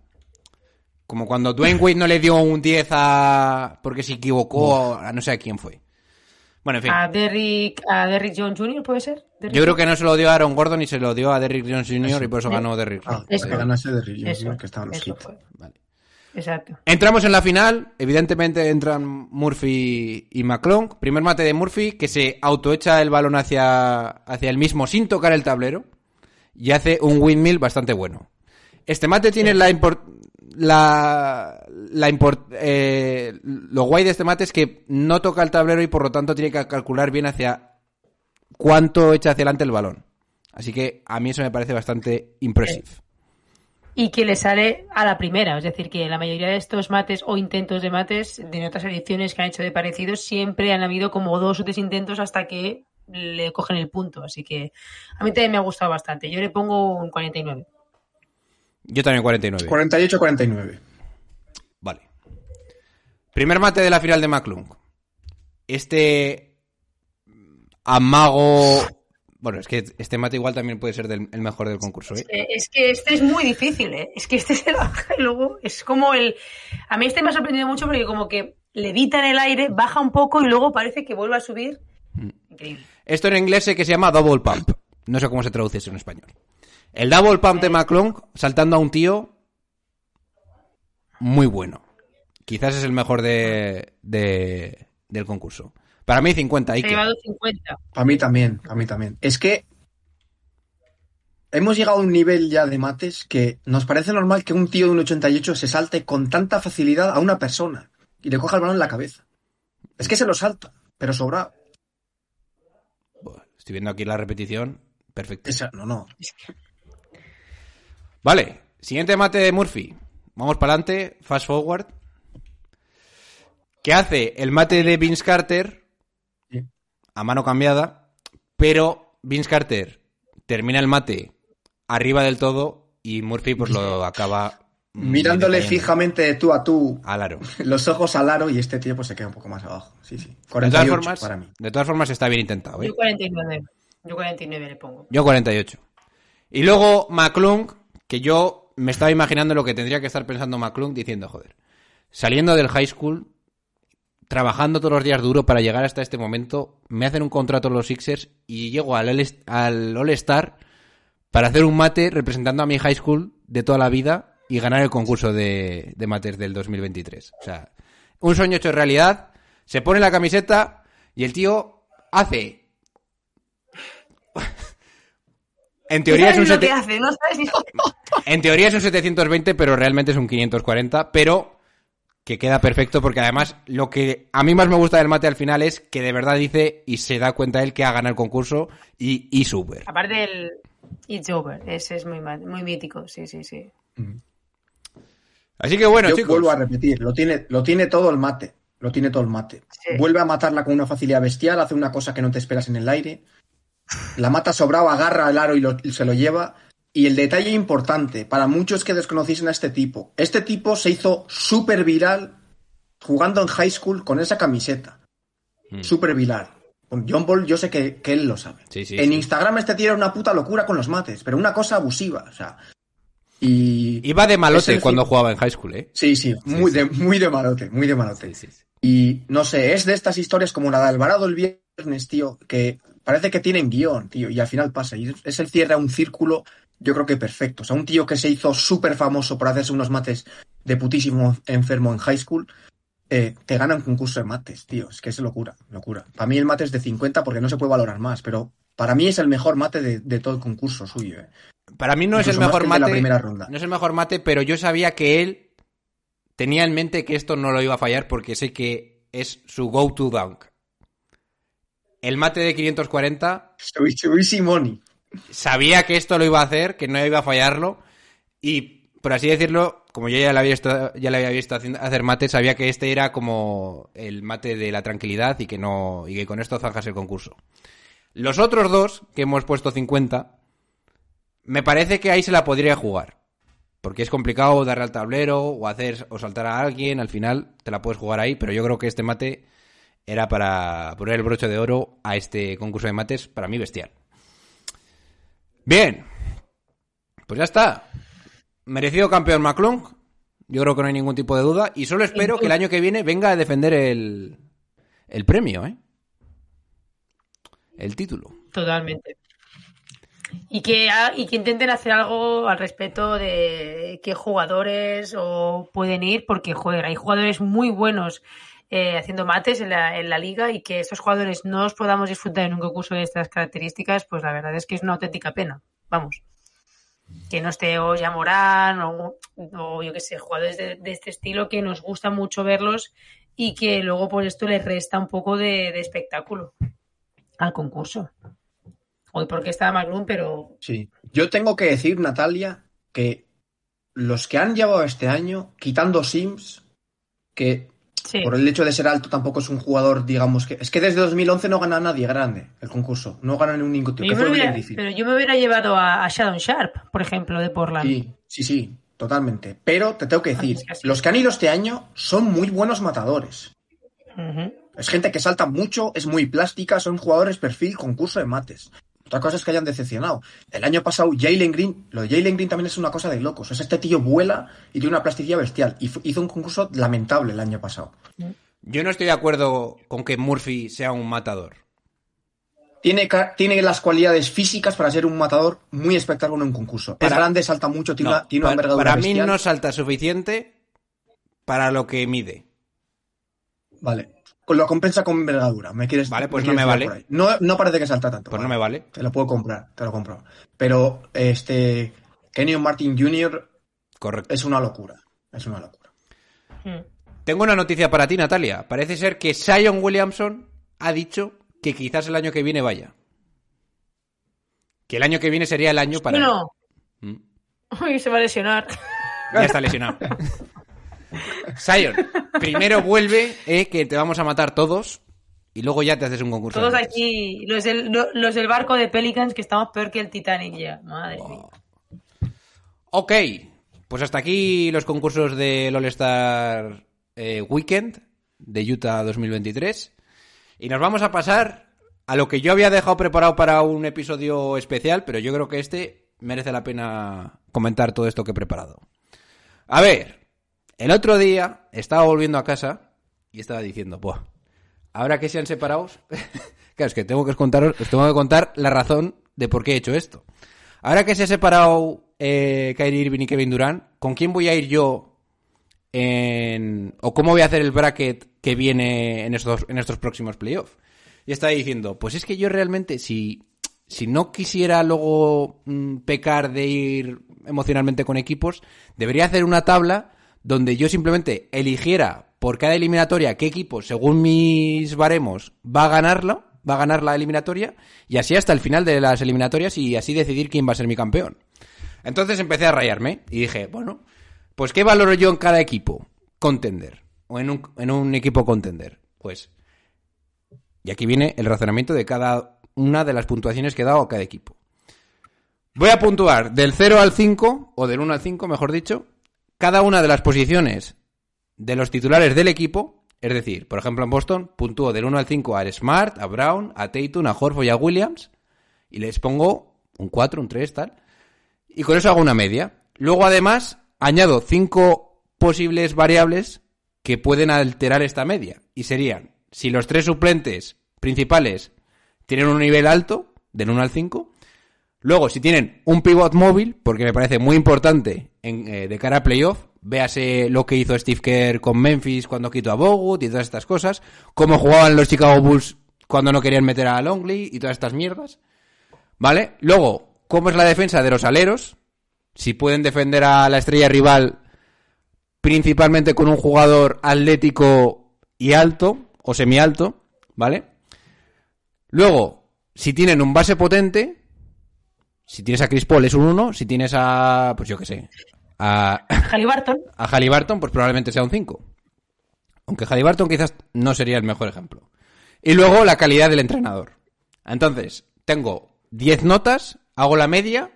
Como cuando Dwayne Wade no le dio un 10 a... porque se equivocó a no sé a quién fue. Bueno, en fin. A Derrick, a Derrick Jones Jr., ¿puede ser? Derrick Yo creo que no se lo dio a Aaron Gordon y se lo dio a Derrick Jones Jr. y por eso ganó Derrick. Ah, Eso. que ganase de Rillo, Eso, que estaban los eso hits. Vale. Exacto. Entramos en la final. Evidentemente entran Murphy y McClung. Primer mate de Murphy que se autoecha el balón hacia, hacia el mismo sin tocar el tablero. Y hace un windmill bastante bueno. Este mate tiene la import- la, la eh, lo guay de este mate es que no toca el tablero y por lo tanto tiene que calcular bien hacia cuánto echa hacia adelante el balón. Así que a mí eso me parece bastante impressive. Y que le sale a la primera. Es decir, que la mayoría de estos mates o intentos de mates de otras ediciones que han hecho de parecidos siempre han habido como dos o tres intentos hasta que le cogen el punto. Así que a mí también me ha gustado bastante. Yo le pongo un 49. Yo también 49. 48-49. Vale. Primer mate de la final de McClung. Este amago... Bueno, es que este mate igual también puede ser del- el mejor del concurso, ¿eh? Eh, Es que este es muy difícil, ¿eh? Es que este se baja y luego es como el... A mí este me ha sorprendido mucho porque como que levita en el aire, baja un poco y luego parece que vuelve a subir. Increíble. Esto en inglés sé que se llama double pump. No sé cómo se traduce eso en español. El double pump de McClung saltando a un tío muy bueno. Quizás es el mejor de, de- del concurso. Para mí 50. Se ha Ike. llevado 50. A mí también, a mí también. Es que hemos llegado a un nivel ya de mates que nos parece normal que un tío de un 88 se salte con tanta facilidad a una persona y le coja el balón en la cabeza. Es que se lo salta, pero sobra. Estoy viendo aquí la repetición. Perfecto. Esa- no, no. Vale, siguiente mate de Murphy. Vamos para adelante, fast forward. ¿Qué hace el mate de Vince Carter. A mano cambiada? Pero Vince Carter termina el mate arriba del todo y Murphy pues lo (laughs) acaba Mirándole fijamente de tú a tú, al aro. (laughs) los ojos al aro y este tío pues se queda un poco más abajo. Sí, sí. De todas 48 formas, para mí. de todas formas está bien intentado, ¿eh? Yo 49. Yo 49 le pongo. Yo 48. Y luego McClung, que yo me estaba imaginando lo que tendría que estar pensando McClung diciendo, joder, saliendo del high school, trabajando todos los días duro para llegar hasta este momento, me hacen un contrato los Sixers y llego al All- al All-Star para hacer un mate representando a mi high school de toda la vida y ganar el concurso de, de mates del 2023. O sea, un sueño hecho realidad, se pone la camiseta y el tío hace... (laughs) En teoría, es un ¿Sabes lo que sete- hace? ¿No sabes? en teoría es un 720, pero realmente es un 540. Pero que queda perfecto porque además lo que a mí más me gusta del mate al final es que de verdad dice y se da cuenta él que ha ganado el concurso y, y super. Aparte del It's Over, ese es muy, muy mítico, sí, sí, sí. Así que bueno, Yo chicos. vuelvo a repetir, lo tiene, lo tiene todo el mate. Lo tiene todo el mate. Sí. Vuelve a matarla con una facilidad bestial, hace una cosa que no te esperas en el aire. La mata sobrado, agarra el aro y, lo- y se lo lleva. Y el detalle importante, para muchos que desconociesen a este tipo, este tipo se hizo súper viral jugando en high school con esa camiseta. Mm. Súper viral. Con John Ball yo sé que, que él lo sabe. Sí, sí, en sí. Instagram este tío era una puta locura con los mates, pero una cosa abusiva. O sea, y... Iba de malote cuando jugaba en high school, ¿eh? Sí, sí, muy, De, muy de malote, muy de malote. Y no sé, es de estas historias como la de Alvarado el viernes, tío, que parece que tienen guion, tío, y al final pasa. Y es el cierre a un círculo, yo creo que perfecto. O sea, un tío que se hizo súper famoso por hacerse unos mates de putísimo enfermo en high school, eh, te gana un concurso de mates, tío. Es que es locura, locura. Para mí el mate es de 50 porque no se puede valorar más, pero para mí es el mejor mate de, de todo el concurso suyo. eh. Para mí no es el mejor el de la mate. primera ronda. No es el mejor mate, pero yo sabía que él tenía en mente que esto no lo iba a fallar porque sé que es su go-to dunk. El mate de 540 Soy, soy Simoni. Sabía que esto lo iba a hacer, que no iba a fallarlo y por así decirlo, como yo ya le había visto, ya le había visto hacer mate, sabía que este era como el mate de la tranquilidad y que no y que con esto zanjas el concurso. Los otros dos que hemos puesto 50 me parece que ahí se la podría jugar. Porque es complicado darle al tablero o hacer o saltar a alguien, al final te la puedes jugar ahí, pero yo creo que este mate era para poner el broche de oro a este concurso de mates, para mí bestial. Bien, pues ya está. Merecido campeón McClung, yo creo que no hay ningún tipo de duda, y solo espero que el año que viene venga a defender el, el premio, ¿eh? El título. Totalmente. Y que, ha- y que intenten hacer algo al respecto de qué jugadores o pueden ir, porque joder, hay jugadores muy buenos eh, haciendo mates en la, en la liga y que estos jugadores no los podamos disfrutar en un concurso de estas características, pues la verdad es que es una auténtica pena. Vamos. Que no esté Oya Morán o, o yo qué sé, jugadores de, este estilo que nos gusta mucho verlos y que luego por esto les resta un poco de, espectáculo al concurso. Hoy porque estaba Magnum, pero Sí. Yo tengo que decir, Natalia, que los que han llevado este año, quitando Sims, que sí. por el hecho de ser alto tampoco es un jugador, digamos que. Es que desde 2011 no gana nadie grande el concurso. No gana ningún tío. Pero yo, Que me hubiera, Blake Griffin. pero yo me hubiera llevado a, a Shadow Sharp, por ejemplo, de Portland. Sí, sí, sí, totalmente. Pero te tengo que decir, es que sí. los que han ido este año son muy buenos matadores. Es gente que salta mucho, es muy plástica, son jugadores perfil concurso de mates. Otra cosa es que hayan decepcionado. El año pasado, Jalen Green, lo de Jalen Green también es una cosa de locos. Es este tío vuela y tiene una plasticidad bestial. Y hizo un concurso lamentable el año pasado. Yo no estoy de acuerdo con que Murphy sea un matador. Tiene, tiene las cualidades físicas para ser un matador muy espectacular en un concurso. Para- es grande, salta mucho, tiene, No, una, tiene una pa- envergadura para mí bestial. no salta suficiente para lo que mide. Vale. Lo compensa con envergadura. ¿Me quieres Vale, pues quieres no me vale. por ahí? No, no parece que salta tanto. Pues vale. no me vale. Te lo puedo comprar, te lo compro. Pero este Kenyon Martin Jr. Correcto. es una locura. Es una locura. Mm. Tengo una noticia para ti, Natalia. Parece ser que Sion Williamson ha dicho que quizás el año que viene vaya. Que el año que viene sería el año para. él. Bueno, Mm. (laughs) uy, se va a lesionar. Ya está lesionado. (laughs) Sion, primero vuelve, eh, que te vamos a matar todos. Y luego ya te haces un concurso. Todos aquí, los del, lo- los del barco de Pelicans, que estamos peor que el Titanic ya. Madre mía. Ok, pues hasta aquí los concursos del All-Star eh, Weekend de Utah 2023. Y nos vamos a pasar a lo que yo había dejado preparado para un episodio especial, pero yo creo que este merece la pena comentar todo esto que he preparado. A ver, el otro día estaba volviendo a casa y estaba diciendo, Buah, ahora que se han separado, (laughs) claro, es que tengo que contaros, os tengo que contar la razón de por qué he hecho esto. Ahora que se ha separado eh, Kyrie Irving y Kevin Durant, ¿con quién voy a ir yo en, o cómo voy a hacer el bracket que viene en estos, próximos playoffs? Y estaba diciendo, pues es que yo realmente, si, si no quisiera luego mm, pecar de ir emocionalmente con equipos, debería hacer una tabla donde yo simplemente eligiera por cada eliminatoria qué equipo, según mis baremos, va a ganarlo, va a ganar la eliminatoria, y así hasta el final de las eliminatorias y así decidir quién va a ser mi campeón. Entonces empecé a rayarme y dije, bueno, pues ¿qué valoro yo en cada equipo? Contender. O en un, en un equipo contender. Pues. Y aquí viene el razonamiento de cada una de las puntuaciones que he dado a cada equipo. Voy a puntuar del 0 al 5, o del 1 al 5, mejor dicho, cada una de las posiciones de los titulares del equipo. Es decir, por ejemplo, en Boston puntúo del 1 al 5 a Smart, a Brown, a Tatum, a Horford y a Williams. Y les pongo un 4, un 3, tal. Y con eso hago una media. Luego, además, añado cinco posibles variables que pueden alterar esta media. Y serían, si los tres suplentes principales tienen un nivel alto, del 1 al 5. Luego, si tienen un pivot móvil, porque me parece muy importante en, eh, de cara a playoff, véase lo que hizo Steve Kerr con Memphis cuando quitó a Bogut y todas estas cosas, cómo jugaban los Chicago Bulls cuando no querían meter a Longley y todas estas mierdas. ¿Vale? Luego, cómo es la defensa de los aleros, si pueden defender a la estrella rival principalmente con un jugador atlético y alto o semialto, ¿vale? Luego, si tienen un base potente, si tienes a Chris Paul es un 1, si tienes a, pues yo qué sé, a, (laughs) Halliburton. a Halliburton, pues probablemente sea un 5. Aunque Halliburton quizás no sería el mejor ejemplo. Y luego la calidad del entrenador. Entonces, tengo 10 notas, hago la media,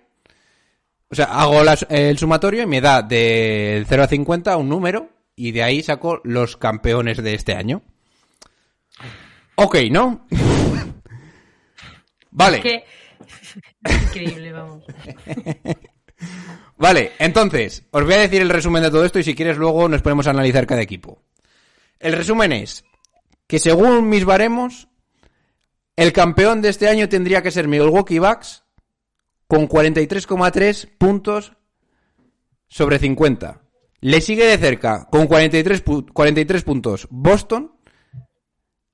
o sea, hago el sumatorio y me da del 0 a 50 un número y de ahí saco los campeones de este año. Ok, ¿no? (laughs) vale. Que... Increíble, vamos. (laughs) Vale, entonces, os voy a decir el resumen de todo esto y si quieres luego nos ponemos a analizar cada equipo. El resumen es que según mis baremos, el campeón de este año tendría que ser Milwaukee Bucks con 43,3 puntos sobre 50. Le sigue de cerca con 43, pu- 43 puntos Boston,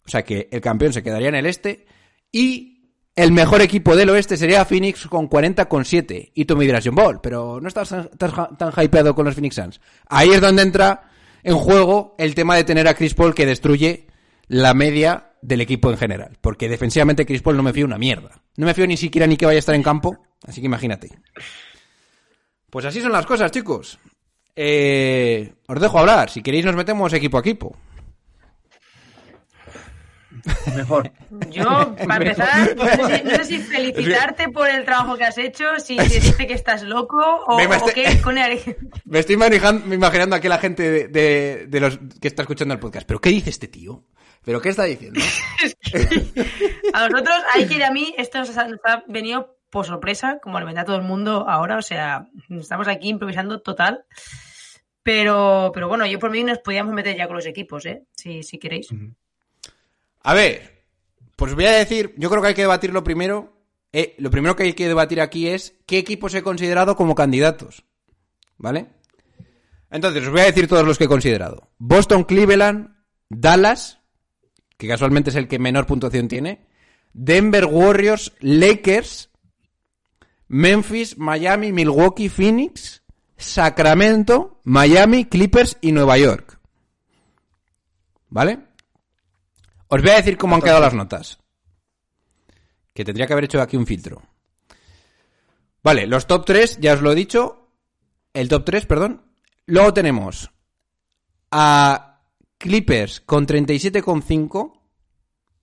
o sea que el campeón se quedaría en el este, y el mejor equipo del oeste sería Phoenix con 40,7. Y tú me dirás, John Ball, pero no estás tan, tan, tan hypeado con los Phoenix Suns. Ahí es donde entra en juego el tema de tener a Chris Paul que destruye la media del equipo en general. Porque defensivamente Chris Paul no me fío una mierda. No me fío ni siquiera ni que vaya a estar en campo. Así que imagínate. Pues así son las cosas, chicos. Eh, os dejo hablar. Si queréis nos metemos equipo a equipo. Mejor. Yo, para empezar, no sé, si, no sé si (laughs) felicitarte por el trabajo que has hecho, si decirte que estás loco o, Me- me o estoy- qué con el- (laughs) Me estoy manejando, imaginando aquí la gente de, de- de los que está escuchando el podcast. ¿Pero qué dice este tío? ¿Pero qué está diciendo? (laughs) A nosotros, a Iker y a mí, esto nos ha, nos ha venido por sorpresa, como le vendrá a todo el mundo ahora. O sea, estamos aquí improvisando total. Pero, pero bueno, yo por mí nos podíamos meter ya con los equipos, ¿eh? Si, si queréis. A ver, pues voy a decir, yo creo que hay que debatirlo primero. Eh, lo primero que hay que debatir aquí es qué equipos he considerado como candidatos. ¿Vale? Entonces, os voy a decir todos los que he considerado. Boston, Cleveland, Dallas, que casualmente es el que menor puntuación tiene. Denver Warriors, Lakers, Memphis, Miami, Milwaukee, Phoenix, Sacramento, Miami, Clippers y Nueva York. ¿Vale? Os voy a decir cómo han quedado las notas. Que tendría que haber hecho aquí un filtro. Vale, los top 3, ya os lo he dicho. El top 3, perdón. Luego tenemos a Clippers con 37,5.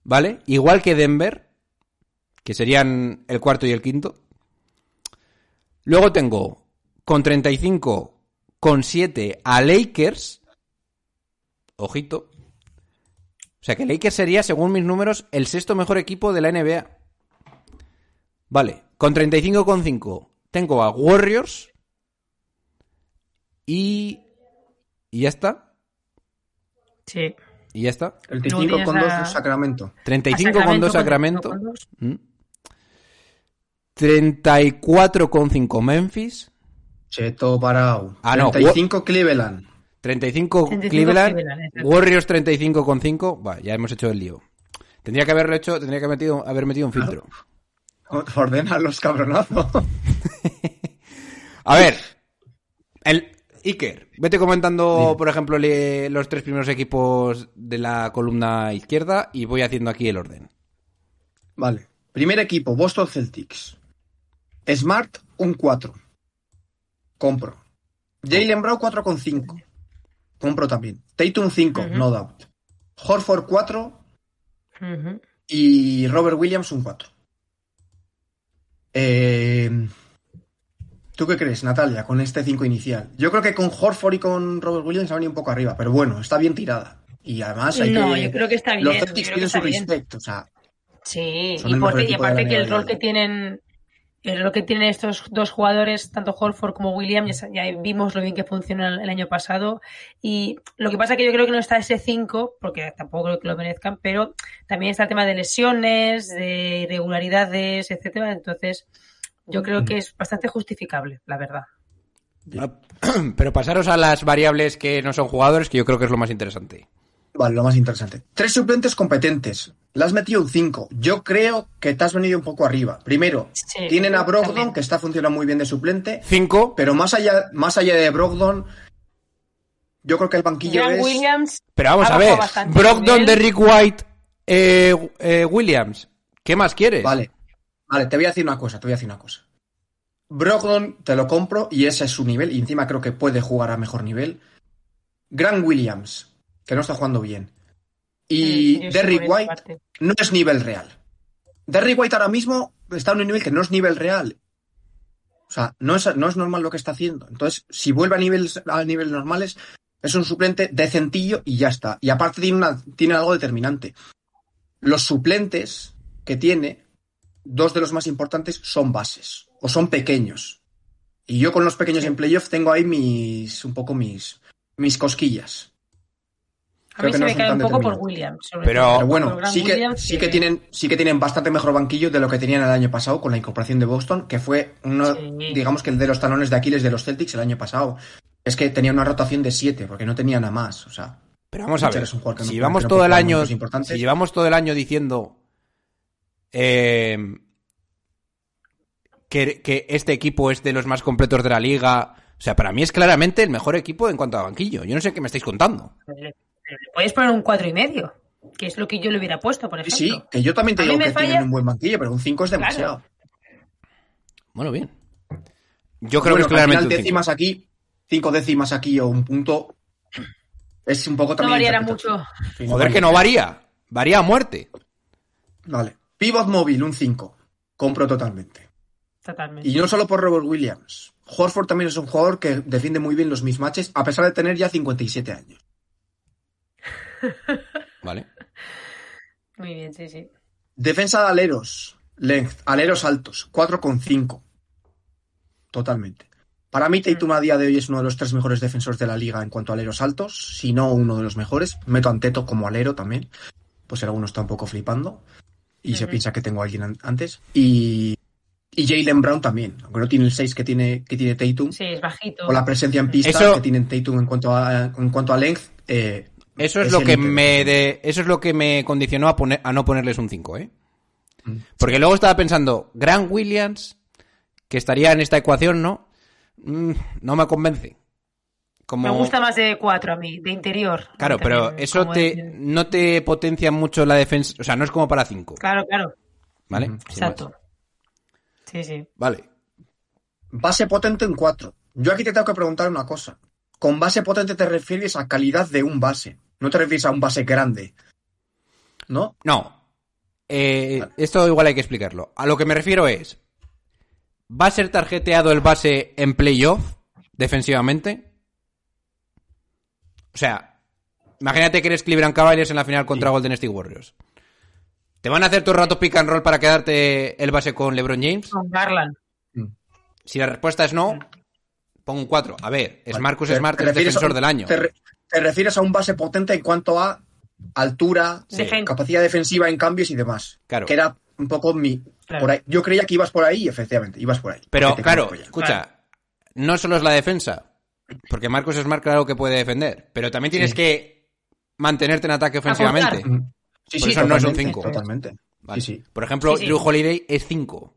¿Vale? Igual que Denver. Que serían el cuarto y el quinto. Luego tengo con 35,7 a Lakers. Ojito. O sea que Lakers sería, según mis números, el sexto mejor equipo de la NBA. Vale, con 35,5 tengo a Warriors. Y. Y ya está. Sí. Y ya está. El Luego 35 con 2 tienes a- Sacramento. 35 con 2 Sacramento. con dos. Mm. 34,5 Memphis. Cheto Parau. Ah, no, 35 Cleveland. 35 35 Cleveland. Cleveland. Warriors 35,5. Va, ya hemos hecho el lío. Tendría que haberlo hecho, tendría que haber metido, haber metido un filtro. Ordena los cabronazos. (laughs) A ver, el, Iker, vete comentando, Dime. por ejemplo, le- los tres primeros equipos de la columna izquierda y voy haciendo aquí el orden. Vale. Primer equipo, Boston Celtics. Smart, un 4. Compro. Jalen Brown, 4,5. Compro también. Tatum, 5, Ujú. no doubt. Horford, 4. Ujú. Y Robert Williams, un 4. Eh, ¿Tú qué crees, Natalia, con este 5 inicial? Yo creo que con Horford y con Robert Williams han ido un poco arriba, pero bueno, está bien tirada. Y además hay No, que... yo creo que está bien. Los Celtics tienen su bien. o sea, Sí, y, aparte que el rol que tienen el rol que tienen estos dos jugadores, tanto Holford como William, ya, vimos lo bien que funcionó el, año pasado. Y lo que pasa que yo creo que no está ese 5, porque tampoco creo que lo merezcan, pero también está el tema de lesiones, de irregularidades, etcétera. Entonces, yo creo que es bastante justificable, la verdad. Ah, (clears throat) Pero pasaros a las variables que no son jugadores, que yo creo que es lo más interesante. Vale, lo más interesante. Tres suplentes competentes. Le has metido un 5. Yo creo que te has venido un poco arriba. Primero, Sí, tienen a Brogdon, también. que está funcionando muy bien de suplente. Cinco, Pero más allá, más allá de Brogdon, yo creo que el banquillo Grant es. Williams. pero vamos ha a ver. Brogdon. Derrick White, eh, eh, Williams. ¿Qué más quieres? Vale, vale, te voy a decir una cosa, te voy a decir una cosa. Brogdon te lo compro y ese es su nivel, y encima creo que puede jugar a mejor nivel. Grant Williams, que no está jugando bien. Y sí Derrick White parte. no es nivel real. Derrick White ahora mismo está en un nivel que no es nivel real. O sea, no es, no es normal lo que está haciendo. Entonces, si vuelve a niveles, a niveles normales, es un suplente decentillo y ya está. Y aparte tiene, una, tiene algo determinante. Los suplentes que tiene, dos de los más importantes son bases. O son pequeños. Y yo con los pequeños en playoff tengo ahí mis, un poco mis, mis cosquillas. A mí creo que se no me cae un poco por. Williams. sobre Pero- todo. Pero bueno, Por sí que, Williams, sí, que tienen, sí que tienen bastante mejor banquillo de lo que tenían el año pasado con la incorporación de Boston, que fue uno, Sí. digamos que el de los talones de Aquiles de los Celtics el año pasado. Es que tenía una rotación de siete, porque no tenía nada más. O sea, Pero vamos a ver. es un jugador que no Si puede- llevamos no todo el año, si llevamos todo el año diciendo eh, que, que este equipo es de los más completos de la liga, o sea, para mí es claramente el mejor equipo en cuanto a banquillo. Yo no sé qué me estáis contando. Le, le puedes poner un cuatro y medio, que es lo que yo le hubiera puesto, por ejemplo. sí, que yo también te digo que falla- tienen un buen banquillo, pero un 5 es demasiado. Bueno, bien. Yo creo Bueno, que es claramente final cinco. décimas aquí, cinco décimas aquí o un punto, es un poco No también. variará interpretación. mucho. Sí, Joder, que no varía. Varía a muerte. Vale. Pivot móvil, un 5. Compro totalmente. Totalmente. Y no solo por Robert Williams. Horford también es un jugador que defiende muy bien los mismatches, a pesar de tener ya 57 años. (laughs) Vale. Muy bien, sí, sí. Defensa de aleros. Length. Aleros altos. 4,5. Totalmente. Para mí, Tatum a día de hoy es uno de los tres mejores defensores de la liga en cuanto a aleros altos, si no uno de los mejores. Meto a Anteto como alero también, pues alguno está un poco flipando y se piensa que tengo a alguien an- antes. Y, y Jalen Brown también, aunque no tiene el 6 que tiene, que tiene Tatum, Sí, es bajito. o la presencia en pista Eso- que tienen Tatum en cuanto a, en cuanto a length. eh, Eso es, lo que me de, eso es lo que me condicionó a poner a no ponerles un 5, ¿eh? Mm. Porque luego estaba pensando, Grant Williams, que estaría en esta ecuación, ¿no? Mm, no me convence. Como... Me gusta más de cuatro a mí, de interior. Claro, pero También, eso te, de- no te potencia mucho la defensa. O sea, no es como para 5. Claro, claro. ¿Vale? Exacto. Sí, sí. Vale. Base potente en 4. Yo aquí te tengo que preguntar una cosa. Con base potente te refieres a calidad de un base. No te refieres a un base grande. ¿No? No. Eh, Vale. Esto igual hay que explicarlo. A lo que me refiero es. ¿Va a ser tarjeteado el base en playoff defensivamente? O sea, imagínate que eres Cleveland Cavaliers en la final contra Golden State Warriors. ¿Te van a hacer todo el rato pick and roll para quedarte el base con LeBron James? Con Garland. Si la respuesta es no, pongo un 4. A ver, es. Marcus Smart el a defensor del año. Te, re- te refieres a un base potente en cuanto a altura, Sí. Capacidad defensiva en cambios y demás. Claro. Que era un poco mi. Claro. por ahí. Yo creía que ibas por ahí, efectivamente, ibas por ahí. Pero claro, escucha, no solo es la defensa, porque Marcus Smart claro que puede defender, pero también tienes Sí. que mantenerte en ataque ofensivamente. Mm. Sí, Por sí, eso no es un totalmente, cinco. Totalmente. Vale. Sí, sí. Por ejemplo, Sí, sí. Drew Holiday es 5.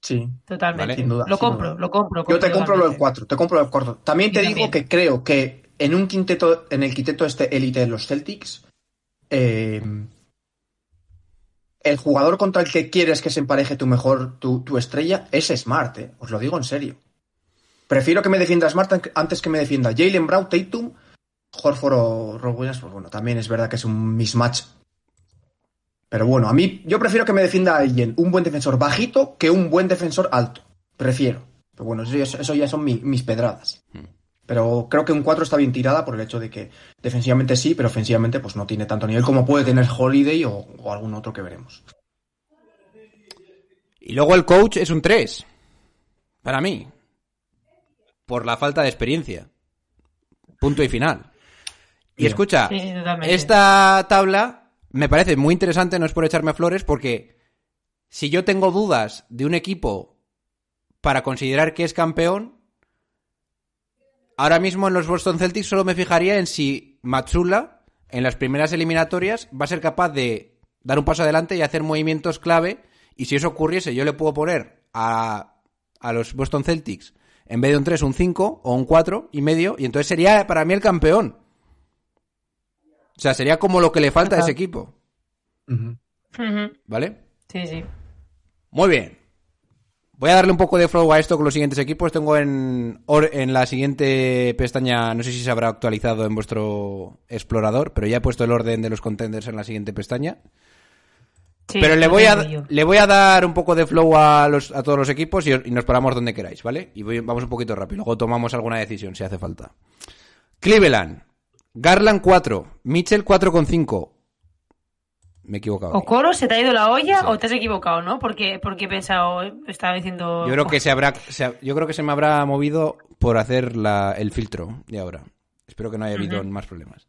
Sí. Totalmente. Vale. Sin duda, lo sin compro, duda. lo compro. Yo te compro lo del completamente. 4, te compro lo del 4. También te digo también. que creo que en un quinteto, en el quinteto este élite de los Celtics, eh, el jugador contra el que quieres que se empareje tu mejor, tu, estrella, es Smart, eh. os lo digo en serio. Prefiero que me defienda Smart an- antes que me defienda Jalen Brown, Tatum, Horford o Rob Williams, pues bueno, también es verdad que es un mismatch. Pero bueno, a mí, yo prefiero que me defienda alguien, un buen defensor bajito, que un buen defensor alto. Prefiero. Pero bueno, eso, ya- son mi- mis pedradas. Pero creo que un 4 está bien tirada por el hecho de que defensivamente sí, pero ofensivamente pues no tiene tanto nivel como puede tener Holiday o, o algún otro que veremos. Y luego el coach es un 3. Para mí. Por la falta de experiencia. Punto y final. Y escucha, Sí, esta tabla me parece muy interesante, no es por echarme flores, porque si yo tengo dudas de un equipo para considerar que es campeón, ahora mismo en los Boston Celtics solo me fijaría en si Matsula en las primeras eliminatorias va a ser capaz de dar un paso adelante y hacer movimientos clave. Y si eso ocurriese, yo le puedo poner a, a los Boston Celtics en vez de un 3, un 5 o un 4 y medio, y entonces sería para mí el campeón. O sea, sería como lo que le falta a ese equipo. ¿vale? Sí, sí. Muy bien. Voy a darle un poco de flow a esto con los siguientes equipos. Tengo en, en la siguiente pestaña, no sé si se habrá actualizado en vuestro explorador, pero ya he puesto el orden de los contenders en la siguiente pestaña. Sí, pero le voy, a, le voy a dar un poco de flow a, los, a todos los equipos y, y nos paramos donde queráis, ¿vale? Y voy- vamos un poquito rápido. Luego tomamos alguna decisión si hace falta. Cleveland. Garland 4. Mitchell 4,5. Me he equivocado. aquí. ¿Okoro se te ha ido la olla Sí. o te has equivocado, no? Porque, porque he pensado, estaba diciendo... Yo creo que se habrá, se yo creo que se me habrá movido por hacer la- el filtro de ahora. Espero que no haya habido más problemas.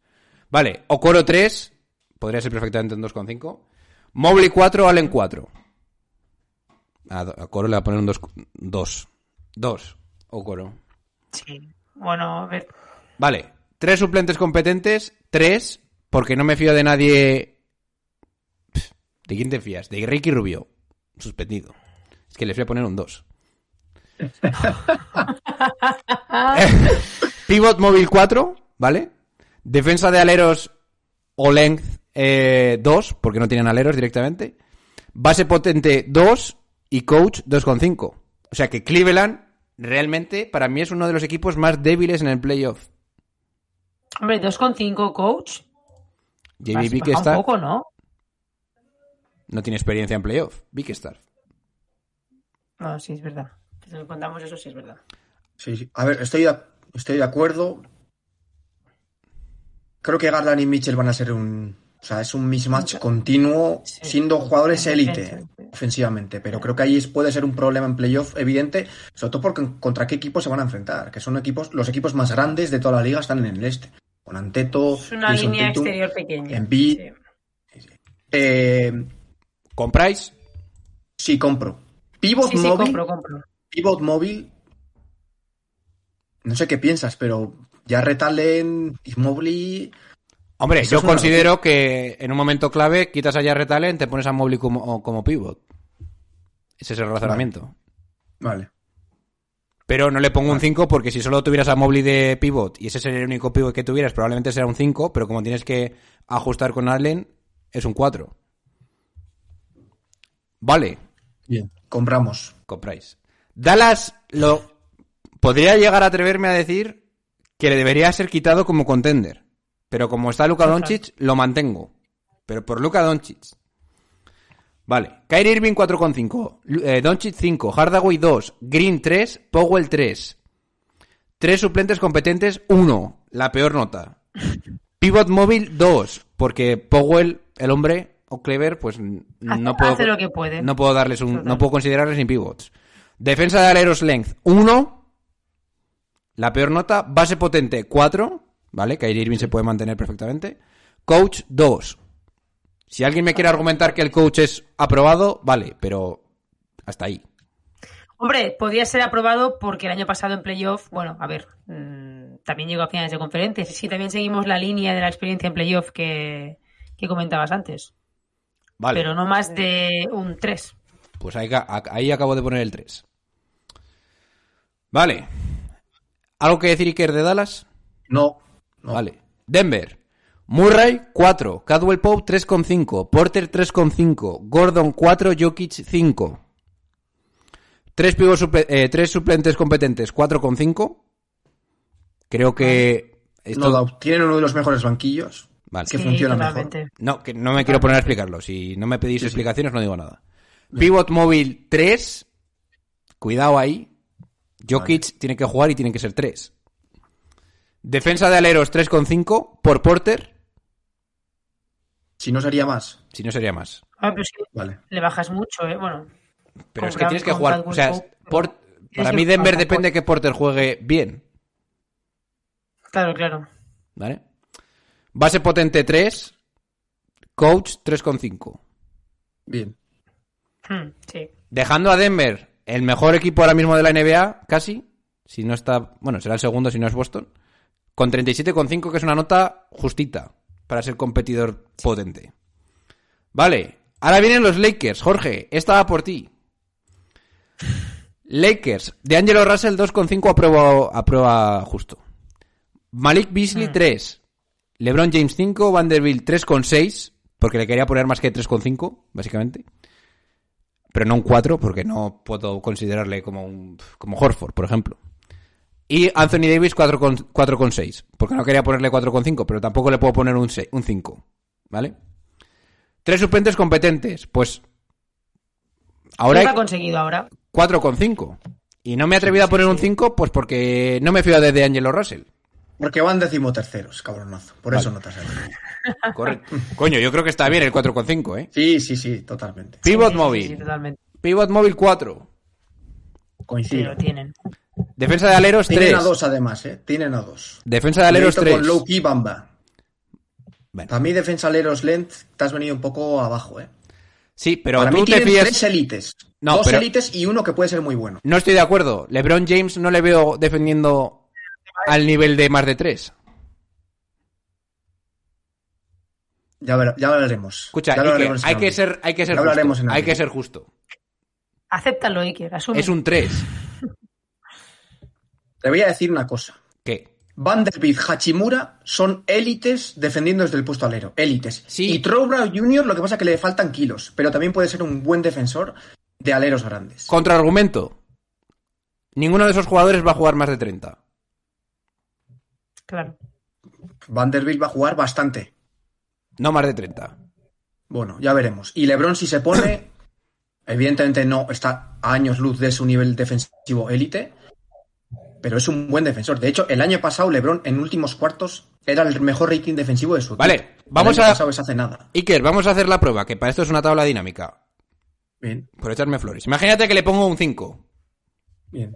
Vale, Okoro 3, podría ser perfectamente un 2,5. Mobley 4, Allen 4. A a Okoro le va a poner un 2. 2. 2. Okoro. Sí. Bueno, a ver. Vale, tres suplentes competentes, tres, porque no me fío de nadie. ¿De quién te fías? De Ricky Rubio. Suspendido. Es que les voy a poner un 2. (laughs) Pivot móvil 4, ¿vale? Defensa de aleros o length 2, porque no tienen aleros directamente. Base potente 2 y coach 2,5. O sea que Cleveland realmente para mí es uno de los equipos más débiles en el playoff. Hombre, 2,5 coach. JB Baja Bickerstaff un poco, ¿no? No tiene experiencia en playoff. Bickerstaff. No, sí, es verdad. Si nos contamos eso, sí es verdad. Sí, sí. A ver, estoy de, estoy de acuerdo. Creo que Garland y Mitchell van a ser un. O sea, es un mismatch continuo, Sí. siendo jugadores En élite ofensivamente. Pero creo que ahí es- puede ser un problema en playoff evidente, sobre todo porque contra qué equipos se van a enfrentar. Que son equipos, los equipos más grandes de toda la liga están en el este. Con Anteto, Es una Jason línea exterior pequeña. Embiid. Sí. Eh, ¿Compráis? sí, compro. Pivot Sí, sí, móvil. compro, compro. Pivot móvil. No sé qué piensas, pero ya retalen Mobley. Hombre, Eso yo considero que en un momento clave quitas a Jarrett Allen, te pones a Mobley como, como pivot. Ese es el razonamiento. Vale. Pero no le pongo un 5 porque si solo tuvieras a Mobley de pivot y ese sería el único pivot que tuvieras, probablemente será un 5, pero como tienes que ajustar con Allen, es un 4. Vale, Bien. Compramos. compráis. Dallas lo podría llegar a atreverme a decir que le debería ser quitado como contender. Pero como está Luka. Doncic, lo mantengo. Pero por Luka Doncic. Vale. Kyrie Irving 4,5. Lu- Eh, Doncic 5. Hardaway 2. Green 3. Powell 3. Tres suplentes competentes 1. La peor nota. Pivot móvil 2. Porque Powell, el hombre, o Clever, pues no puedo, hace lo que puede. no puedo darles un, Total. no puedo considerarles ni pivots. Defensa de aleros length 1. La peor nota. Base potente 4. ¿Vale? Kyrie Irving se puede mantener perfectamente. Coach 2. Si alguien me quiere argumentar que el coach es aprobado, vale, pero hasta ahí. Hombre, podría ser aprobado porque el año pasado en playoff, bueno, a ver, mm, también llegó a finales de conferencias. Sí, también seguimos la línea de la experiencia en playoff que, que comentabas antes. Vale. Pero no más de un 3. Pues ahí, ahí acabo de poner el 3. Vale. ¿Algo que decir Iker de Dallas? No. no. Vale. Denver. Murray 4, Cadwell Pope 3,5, Porter 3,5, Gordon 4, Jokic 5. Tres, pivos suple- eh, tres suplentes competentes 4,5. Creo que esto... No, tienen uno de los mejores banquillos. Vale. que Sí, funciona totalmente. mejor. No, que no me quiero poner a explicarlo. Si no me pedís explicaciones, no digo nada. Pivot móvil 3. Cuidado ahí. Jokic tiene que jugar y tiene que ser 3. Defensa de aleros 3,5 por Porter. Si no sería más. Si no sería más. Ah, pero sí, Vale. le bajas mucho, ¿eh? Bueno, Pero es que tienes que jugar. O sea, tienes para mí Denver depende que Porter juegue bien. claro, claro. ¿Vale? Base potente 3. Coach 3,5. Bien. Hmm, sí. Dejando a Denver, el mejor equipo ahora mismo de la NBA, casi. Si no está. Bueno, será el segundo si no es Boston. Con 37,5, que es una nota justita para ser competidor potente. Vale. Ahora vienen los Lakers. Jorge, esta va por ti. Lakers. De Angelo Russell 2,5 a prueba, a prueba justo. Malik Beasley 3. LeBron James 5. Vanderbilt 3,6. Porque le quería poner más que 3,5, básicamente pero no un 4 porque no puedo considerarle como un como Horford, por ejemplo. Y Anthony Davis 4,6, 4,6, porque no quería ponerle 4,5, pero tampoco le puedo poner un, se- un 5, ¿vale? Tres suplentes competentes, pues ahora ¿Qué ha conseguido ahora? 4,5. Y no me he atrevido a poner un 5, pues porque no me fío de Angelo Russell. Porque van decimoterceros, cabronazo. Por eso no te has salido. (laughs) Correcto. (laughs) Coño, yo creo que está bien el 4,5, ¿eh? Sí, sí, sí, totalmente. Pivot Sí, móvil. Sí, totalmente. Pivot móvil 4. Sí, Coincido. lo tienen. Defensa de aleros 3. Tienen a dos además, ¿eh? Tienen a dos. Defensa de aleros Cuidadito 3. Con Loki Bamba. Bueno. Para mí, defensa aleros length, te has venido un poco abajo, ¿eh? Sí, pero Para tú mí te tienen fías. tres élites. No, Dos pero- élites y uno que puede ser muy bueno. No estoy de acuerdo. LeBron James no le veo defendiendo al nivel de más de tres. Ya, ver- ya. Escucha, Ya lo Iker, hay que ser, hay que ser Ya hablaremos justo. en Hay que ser justo. Acéptalo, Iker, asume. Es un 3. (laughs) Te voy a decir una cosa. ¿Qué? Vanderbilt, Hachimura son élites defendiendo desde el puesto alero. Élites. Sí. Y Trowbridge Jr. lo que pasa es que le faltan kilos, pero también puede ser un buen defensor de aleros grandes. Contraargumento. Ninguno de esos jugadores va a jugar más de 30. Claro. Vanderbilt va a jugar bastante. No más de 30. Bueno, ya veremos. Y LeBron si se pone, (coughs) evidentemente no está a años luz de su nivel defensivo élite, pero es un buen defensor. De hecho, el año pasado LeBron en últimos cuartos era el mejor rating defensivo de su equipo. Vale, vamos el año a- pasado es hace nada. Iker, vamos a hacer la prueba, que para esto es una tabla dinámica. Bien, Por echarme flores. Imagínate que le pongo un 5. bien.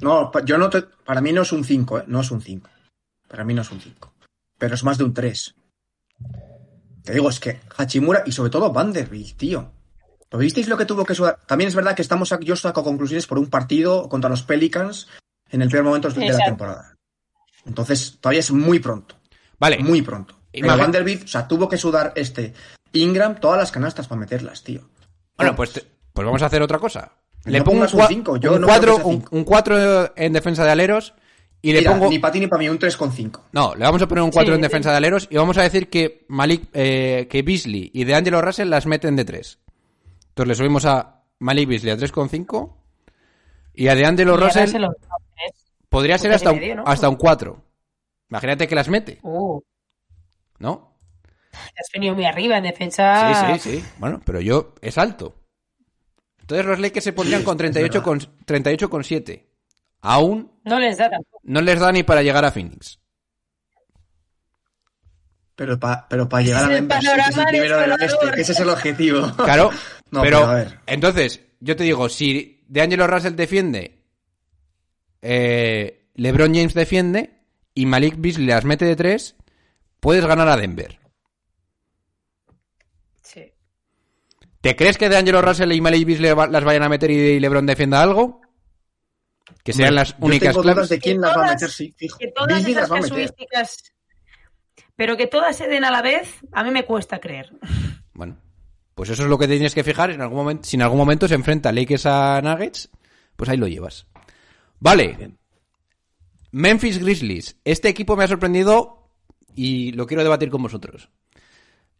No, yo no te- para mí no es un 5, ¿eh? No es un 5. Para mí no es un 5. Pero es más de un 3. Te digo, es que Hachimura y sobre todo Vanderbilt, tío. ¿Lo visteis lo que tuvo que sudar? También es verdad que estamos, a- yo saco conclusiones por un partido contra los Pelicans en el peor momento de la temporada. Entonces, todavía es muy pronto. Vale. Muy pronto. Pero Imagina- Vanderbilt, o sea, tuvo que sudar este Ingram todas las canastas para meterlas, tío. Bueno, pues, te- pues vamos a hacer otra cosa. Le No pongo un pongas un 4 cinco, yo un, no cuatro- creo que sea un, cinco. un cuatro en defensa de aleros y le Mira, pongo... ni para ti ni para mí, un 3,5. No, le vamos a poner un 4 Sí, en defensa sí. de aleros y vamos a decir que Malik, eh, que Beasley y de Angelo Russell las meten de 3. Entonces le subimos a Malik Beasley a 3,5 y a de Angelo Russell se lo- podría ser un hasta, un, medio, ¿no? hasta un 4. Imagínate que las mete, Uh, ¿no? te has venido muy arriba en defensa. Sí, sí, sí. Bueno, pero yo es alto. Entonces los Lakers se pondrían con 38 con, 38,7. Aún No les da tampoco. no les da ni para llegar a Phoenix. Pero para pero pa llegar a Denver, que es el primero del oeste, que ese es el objetivo. Claro, (laughs) No, pero, pero a ver. entonces, yo te digo, si de Angelo Russell defiende, eh, LeBron James defiende y Malik Beasley las mete de 3, puedes ganar a Denver. Sí. ¿Te crees que de Angelo Russell y Malik Beasley las vayan a meter y LeBron defienda algo? Que sean las Yo únicas tengo dudas claves. de quién las va a meter, sí, fijo. Que todas esas casuísticas. Pero que todas se den a la vez, a mí me cuesta creer. Bueno, Pues eso es lo que tienes que fijar. En algún momento, si en algún momento se enfrenta Lakers a Nuggets, pues ahí lo llevas. Vale. Memphis Grizzlies. Este equipo me ha sorprendido y lo quiero debatir con vosotros.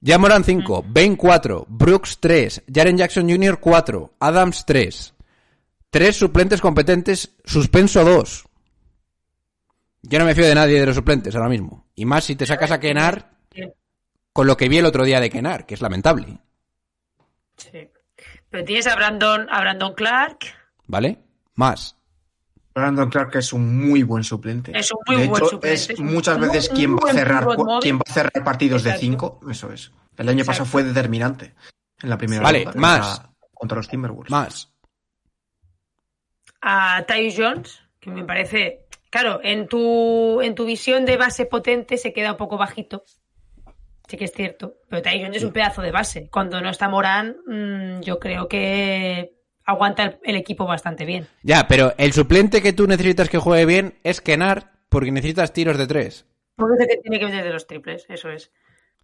Jamoran 5, Bane 4, Brooks 3, Jaren Jackson Jr. 4, Adams 3. Tres suplentes competentes, suspenso 2. Yo no me fío de nadie de los suplentes ahora mismo. Y más si te sacas a Kenar con lo que vi el otro día de Kenar, que es lamentable. Sí. Pero tienes a Brandon, a Brandon Clark. ¿Vale? Más. Brandon Clark es un muy buen suplente. Es un muy de buen hecho, suplente. es muchas veces quien muy va a cerrar quien va a cerrar partidos de. 5, eso es. El año pasado fue determinante en la primera Vale, ronda contra- más. contra los Timberwolves. Más. A Tyus Jones, que me parece, claro, en tu, en tu visión de base potente se queda un poco bajito. Sí que es cierto, pero Tyus Jones es un pedazo de base. Cuando no está Morán, mm, yo creo que aguanta el, el equipo bastante bien. Ya, pero el suplente que tú necesitas que juegue bien es Kenar porque necesitas tiros de tres. Porque tiene que meter de los triples, eso es.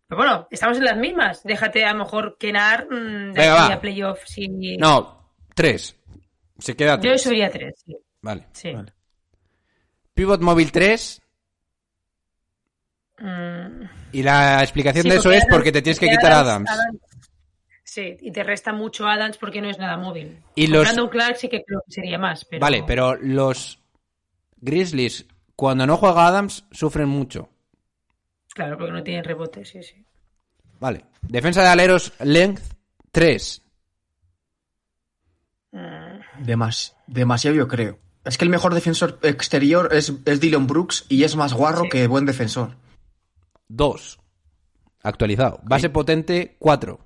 Pero bueno, estamos en las mismas. Déjate a lo mejor Kenar mm, de Venga, aquí a playoff. Si... No, tres. Se queda Yo subiría tres, sí. Vale. sí. Vale. Pivot móvil 3. Mm, Y la explicación sí, de eso es porque te tienes que quitar Adams. Sí, y te resta mucho Adams porque no es nada móvil. Y Con los- Brandon Clark sí que creo que sería más. Pero... Vale, pero los Grizzlies, cuando no juega Adams, sufren mucho. Claro, porque no tienen rebote, sí, sí. Vale. Defensa de aleros, length 3. Mm, Demas- demasiado yo creo. Es que el mejor defensor exterior es, es Dylan Brooks y es más guarro Sí. que buen defensor. 2. Actualizado. Base potente 4.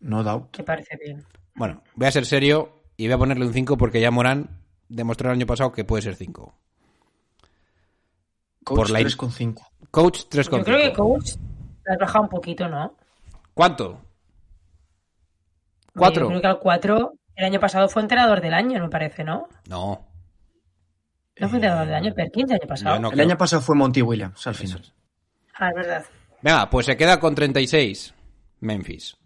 No doubt. me parece bien. Bueno, voy a ser serio y voy a ponerle un 5 porque ya Morán demostró el año pasado que puede ser 5. Coach Por la- 3,5. Coach Yo creo que 3,5. Coach la has bajado un poquito, ¿no? ¿Cuánto? Yo Cuatro. creo que al 4 el año pasado fue entrenador del año, me parece, ¿no? No. No fue entrenador del año, Perkins el año pasado. No El creo. año pasado fue Monty Williams al final. Ah, es verdad. Venga, pues se queda con 36 Memphis.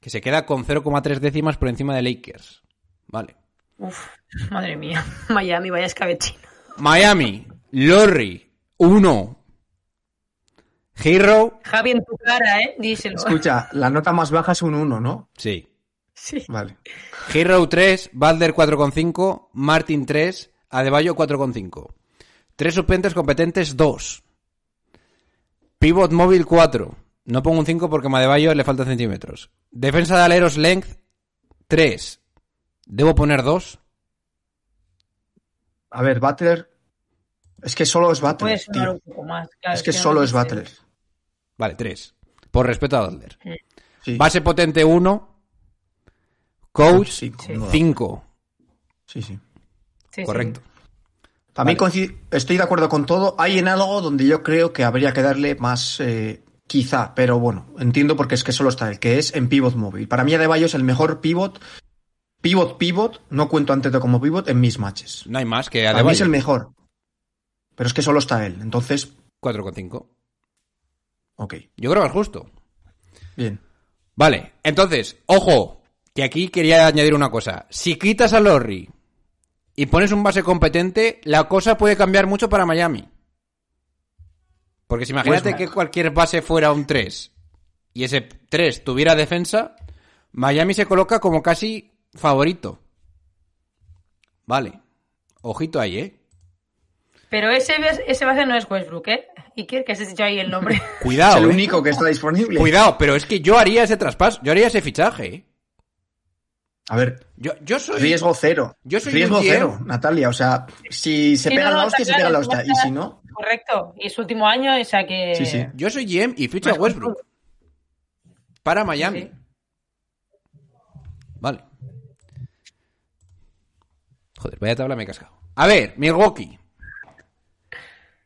Que se queda con 0,3 décimas por encima de Lakers. Vale. Uf, madre mía. (laughs) Miami, vaya escabechina. Miami, Lorry, 1. Hero, Javi en tu cara, ¿eh? Díselo. Escucha, la nota más baja es un 1, ¿no? sí. Sí. Vale. Hero 3, Balder 4,5, Martin 3, Adebayo 4,5. Tres suplentes competentes 2. Pivot móvil 4. No pongo un 5 porque a Adebayo le faltan centímetros. Defensa de aleros length 3. ¿Debo poner 2? A ver, Butler. Es que solo es Puede Butler, sonar tío. un poco más. claro, Es que solo lo es. Butler. Vale, 3. Por respeto a Balder. Sí. Base potente 1. Coach Sí, Sí. no, 5. Sí, sí. Correcto. También Vale. estoy de acuerdo con todo. Hay en algo donde yo creo que habría que darle más, eh, quizá, pero bueno, entiendo porque es que solo está el que es en pivot móvil. Para mí Adebayo es el mejor pivot, pivot, pivot, no cuento antes de como pivot en mis matches. No hay más que Para mí es el Adebayo. mejor. Pero es que solo está él, entonces, 4,5. ok, Yo creo que es justo. bien. Vale, entonces, ojo, que aquí quería añadir una cosa. Si quitas a Lorry y pones un base competente, la cosa puede cambiar mucho para Miami. Porque si imagínate Pues, que cualquier base fuera un 3 y ese 3 tuviera defensa, Miami se coloca como casi favorito. Vale. Ojito ahí, ¿eh? Pero ese, ese base no es Westbrook, ¿eh? Iker, que has dicho ahí el nombre. Es Cuidado, el ¿eh? único que está disponible. Cuidado, pero es que yo haría ese traspaso, yo haría ese fichaje, ¿eh? A ver, Yo, yo soy... riesgo cero. Yo soy riesgo cero, Natalia. O sea, si se Sí, pega no, la hostia, está se pega la claro, hostia. está Y si no, Correcto. Y es su último año, o sea que... Sí, sí. Yo soy GM y ficho a Westbrook. Para Miami. Sí. Vale. Joder, vaya tabla me he cascado. A ver, Milwaukee.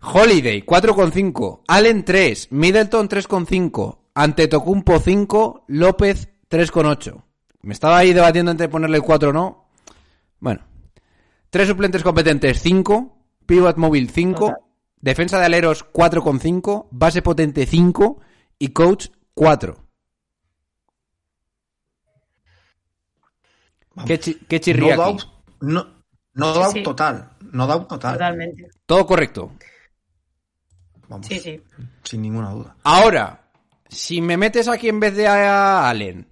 Holiday, 4,5. Allen, 3. Middleton, 3,5. Antetokounmpo, 5. López, 3,8. Me estaba ahí debatiendo entre ponerle el 4 o no. Bueno. Tres suplentes competentes, 5. Pivot móvil, 5. Defensa de aleros, 4,5. Base potente, 5. Y coach, 4. ¿Qué, chi- qué No chirría aquí? doubt, no, no doubt sí. total. No doubt total. Totalmente. Todo correcto. Vamos, Sí, sí. sin ninguna duda. Ahora, si me metes aquí en vez de a Allen,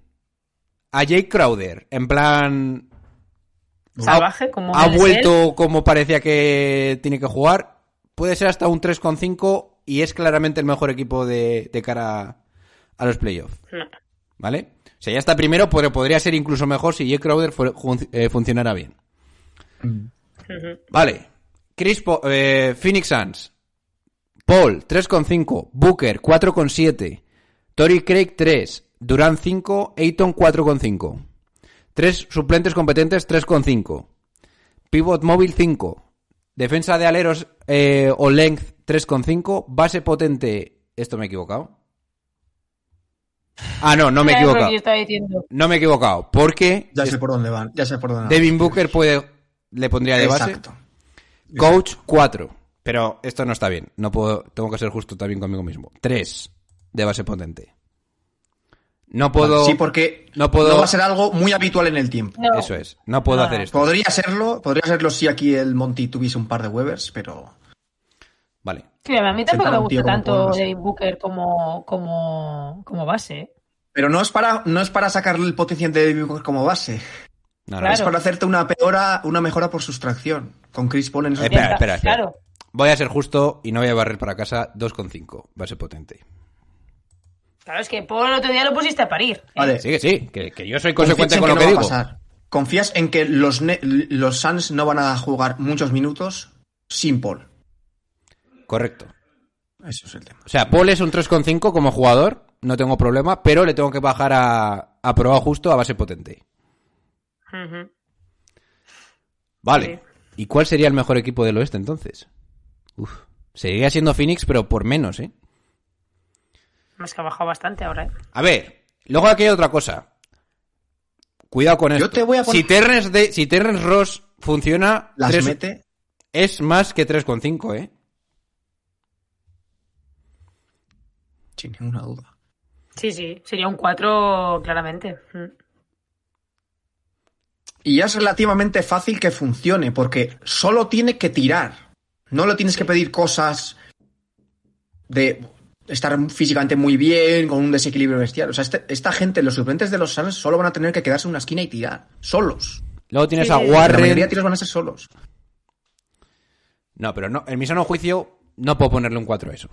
a Jake Crowder, en plan... Salvaje, como ha vuelto como parecía que tiene que jugar, puede ser hasta un 3,5 y es claramente el mejor equipo de, de cara a los playoffs. No. ¿Vale? O sea, ya está primero, pero podría ser incluso mejor si Jake Crowder fue- jun- eh, funcionara bien. Vale. Chris Po- eh, Phoenix Suns. Paul, 3,5. Booker, 4,7. Tory Craig, 3. Durant, 5. Ayton, 4,5. Tres suplentes competentes, 3,5. Pivot móvil, 5. Defensa de aleros eh, o length, 3,5. Base potente... ¿Esto me he equivocado? Ah, no, no me he equivocado. No me he equivocado. Porque Ya sé por dónde van. Ya sé por dónde van. Devin Booker puede... Le pondría de base. Exacto. Coach 4. Pero esto no está bien. No puedo, tengo que ser justo también conmigo mismo. 3 de base potente. No puedo. Sí, porque no puedo- va a ser algo muy habitual en el tiempo. No. Eso es. No puedo No. hacer esto. Podría serlo, podría serlo si aquí el Monty tuviese un par de Webers, pero Vale. Sí, a mí tampoco me a gusta tanto no. Devin Booker como, como, como base. ¿eh? pero no es para no es para sacarle el potencial de Devin Booker como base. No, no. Claro. Es para hacerte una peora, una mejora por sustracción con Chris Paul en esos Espera, espera, espera. Claro. Voy a ser justo y no voy a barrer para casa 2,5. Base potente. Claro, es que por el otro día lo pusiste a parir. ¿eh? Vale. Sí, que sí. Que, que yo soy Confías consecuente en con lo no que va a digo. pasar. ¿Confías en que los, los Suns no van a jugar muchos minutos sin Paul? Correcto. Eso es el tema. O sea, Paul es un 3,5 como jugador. No tengo problema. Pero le tengo que bajar a, a probado justo a base potente. Vale. ¿Y cuál sería el mejor equipo del oeste entonces? Uf. Seguiría siendo Phoenix, pero por menos, ¿eh? Es que ha bajado bastante ahora, ¿eh? A ver, luego aquí hay otra cosa. Cuidado con Yo esto. te voy a poner- Si Terrence, de, si Terrence Ross funciona, Las tres- mete. es más que 3,5, ¿eh? Sin ninguna duda. Sí, sí. Sería un 4 claramente. Mm. Y ya es relativamente fácil que funcione, porque solo tiene que tirar. No le tienes que pedir cosas de estar físicamente muy bien, con un desequilibrio bestial. O sea, este- esta gente, los suplentes de los Suns, solo van a tener que quedarse en una esquina y tirar. Los. Luego tienes Sí, a sí. La Warren. mayoría de tiros van a ser solos. No, pero no, en mi sano juicio no puedo ponerle un 4 a eso.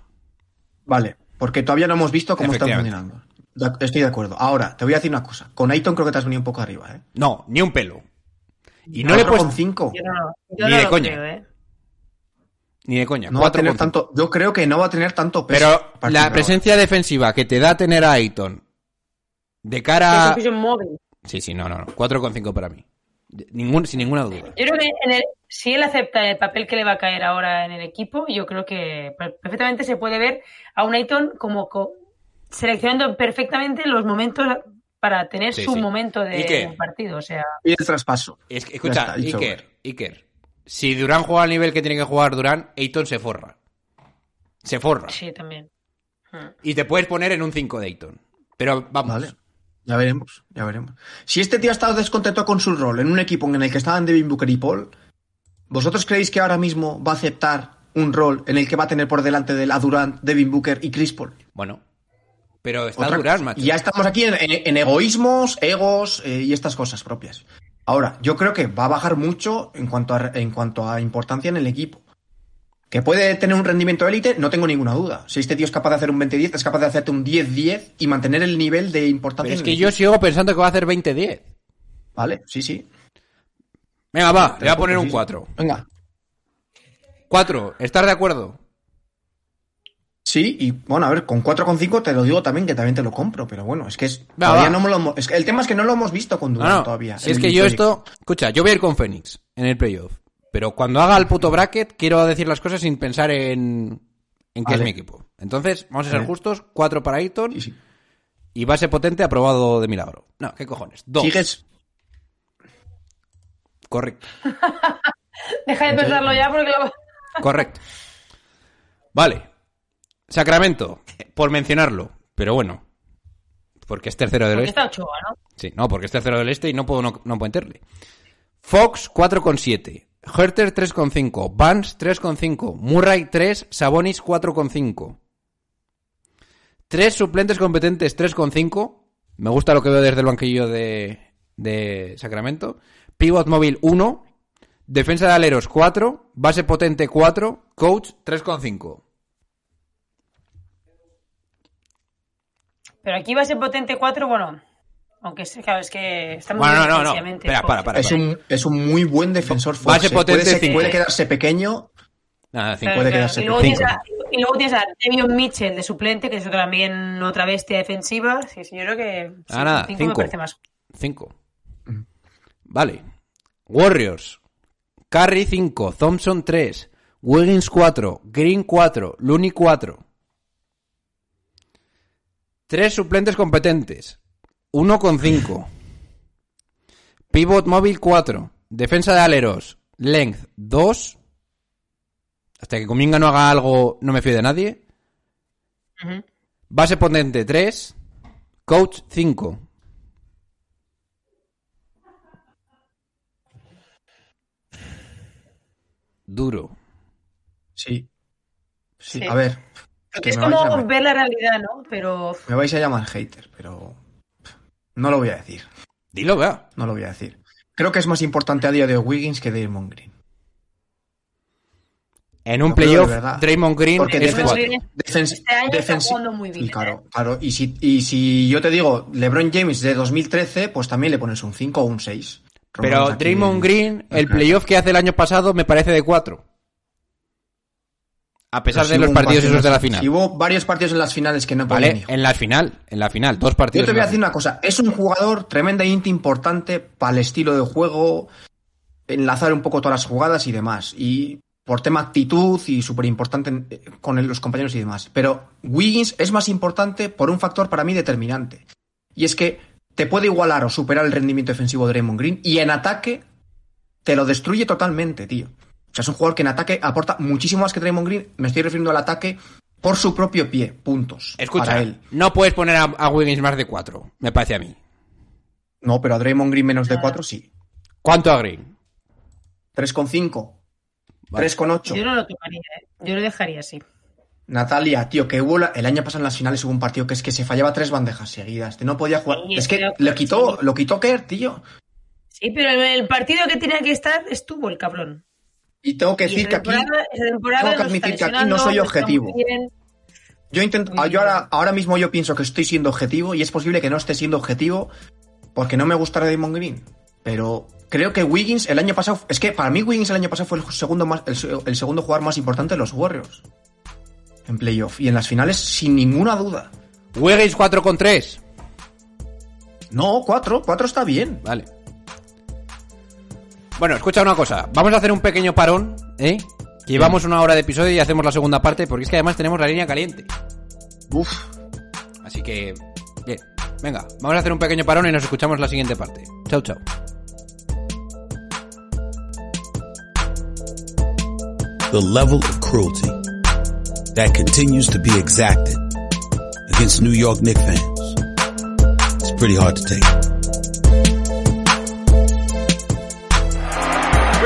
Vale, porque todavía no hemos visto cómo están Efectivamente. funcionando. Estoy de acuerdo. Ahora, te voy a decir una cosa. Con Ayton creo que te has venido un poco arriba, ¿eh? No, ni un pelo. Y no le he puesto con cinco. Yo no, yo Ni no de lo coña. creo, ¿eh? Ni de coña. No va a 4,5. tener tanto. Yo creo que no va a tener tanto peso. Pero a la ahora. presencia defensiva que te da tener a Ayton de cara... móvil. Sí, sí, no, no, no. 4,5 para mí. De- Ningún, sin ninguna duda. Yo creo que en el- si él acepta el papel que le va a caer ahora en el equipo, yo creo que per- perfectamente se puede ver a un Ayton como co- seleccionando perfectamente los momentos para tener Sí, su sí. momento de, partido. O sea, Y el traspaso. Es escucha. Iker, Iker, si Durán juega al nivel que tiene que jugar Durán, Ayton se forra. Se forra. sí, también. Mm. Y te puedes poner en un 5 de Ayton. Pero vamos. Vale. Ya veremos, ya veremos. Si este tío ha estado descontento con su rol en un equipo en el que estaban Devin Booker y Paul, ¿vosotros creéis que ahora mismo va a aceptar un rol en el que va a tener por delante de la Durant, Devin Booker y Chris Paul? Bueno. Pero está Otra macho. Y ya estamos aquí en, en- en egoísmos, egos eh, y estas cosas propias. Ahora, yo creo que va a bajar mucho en cuanto a, en cuanto a importancia en el equipo. Que puede tener un rendimiento élite, no tengo ninguna duda. Si este tío es capaz de hacer un 20-10, es capaz de hacerte un 10-10 y mantener el nivel de importancia Pero es en que el yo equipo. sigo pensando que va a hacer 20-10. Vale, sí, sí. Venga, va, le voy a poner un sí. 4. Venga. 4, ¿estás de acuerdo? Sí, y bueno, a ver, con 4,5 te lo digo también, que también te lo compro, pero bueno, es que es, Va, todavía va. no me lo hemos- es que el tema es que no lo hemos visto con Durant no, todavía. Si es que yo esto... Escucha, yo voy a ir con Phoenix en el playoff. Pero cuando haga el puto bracket, quiero decir las cosas sin pensar en, en qué es mi equipo. Entonces, vamos a ser Vale. justos. 4 para Ayton Sí, sí. y base potente aprobado de milagro. No, ¿qué cojones? 2. Sigues, Correcto. (laughs) Deja de pensarlo ya porque lo... Correcto. Vale. Sacramento, por mencionarlo, pero bueno. Porque es tercero del Porque oeste. está Ochoa, ¿no? Sí, no, porque es tercero del este y no puedo no, no meterle. Fox 4,7. Herter 3,5. Vance 3,5. Murray 3. Sabonis 4,5. Tres suplentes competentes 3,5. Me gusta lo que veo desde el banquillo de, de Sacramento. Pivot móvil 1. Defensa de aleros 4. Base potente 4. Coach 3,5. Pero aquí va a ser potente 4, bueno. Aunque es, claro, es que estamos Bueno, muy no, no, no. Espera, para, Fox. para. Es un, es un muy buen defensor Fox. Base eh. potente puede, ser- cinco. puede quedarse pequeño. Nada, 5. Claro, puede claro. quedarse y, luego cinco. tienes a, y luego tienes a Devion Mitchell de suplente, que es también otra bestia defensiva. Sí, sí, yo creo que sí, Ah, nada, cinco me cinco. parece más. 5. Vale. Warriors. Curry 5. Thompson 3. Wiggins 4. Green 4. Looney 4. Tres suplentes competentes. 1 con 5. Pivot móvil 4. Defensa de aleros. Length 2. Hasta que Cominga no haga algo, no me fío de nadie. Base potente 3. Coach 5. Duro. Sí. Sí, Sí. a ver. Que es como llamar- ver la realidad, ¿no? Pero Me vais a llamar hater, pero no lo voy a decir. Dilo, vea. No lo voy a decir. Creo que es más importante a día de hoy Wiggins que Damon Green. En un playoff. Draymond Green Porque es defensa- Este muy bien, Y claro, ¿eh? claro. Y si, y si yo te digo LeBron James de 2013, pues también le pones un 5 o un 6. Pero Draymond Green, el playoff que hace el año pasado me parece de 4. A pesar de los partidos partido esos de la final. hubo varios partidos en las finales que no podían Vale, ir. en la final, en la final, dos partidos. Yo te voy a la decir una cosa. Es un jugador tremendamente importante para el estilo de juego, enlazar un poco todas las jugadas y demás. Y por tema actitud y súper importante con el- los compañeros y demás. Pero Wiggins es más importante por un factor para mí determinante. Y es que te puede igualar o superar el rendimiento defensivo de Draymond Green y en ataque te lo destruye totalmente, tío. O sea, es un jugador que en ataque aporta muchísimo más que Draymond Green. Me estoy refiriendo al ataque por su propio pie, puntos. Escucha, para él. no puedes poner a, a Wiggins más de 4, me parece a mí. No, pero a Draymond Green menos de 4 sí. ¿Cuánto a Green? 3,5. Vale. 3,8. yo no lo tocaría, ¿eh? Yo lo dejaría así. Natalia, tío, que hubo la- el año pasado en las finales hubo un partido que es que se fallaba tres bandejas seguidas. que No podía jugar. Sí, es que le quitó, sí. lo quitó Kerr, tío. Sí, pero en el partido que tenía que estar estuvo el cabrón. Y tengo que decir que aquí tengo que admitir que aquí no soy objetivo. yo intento, yo ahora, ahora mismo yo pienso que estoy siendo objetivo y es posible que no esté siendo objetivo porque no me gusta Draymond Green. Pero creo que Wiggins el año pasado, es que para mí Wiggins el año pasado fue el segundo más, el, se- el segundo jugador más importante de los Warriors en playoff y en las finales sin ninguna duda. Wiggins 4 con 3. No, cuatro, cuatro está bien. Vale. Bueno, escucha una cosa. Vamos a hacer un pequeño parón, ¿eh? Llevamos una hora de episodio y hacemos la segunda parte porque es que además tenemos la línea caliente. Uf. Así que, bien. Venga, vamos a hacer un pequeño parón y nos escuchamos la siguiente parte. Chao, chao. the level of cruelty that continues to be exacted against New York Knicks fans. It's pretty hard to take.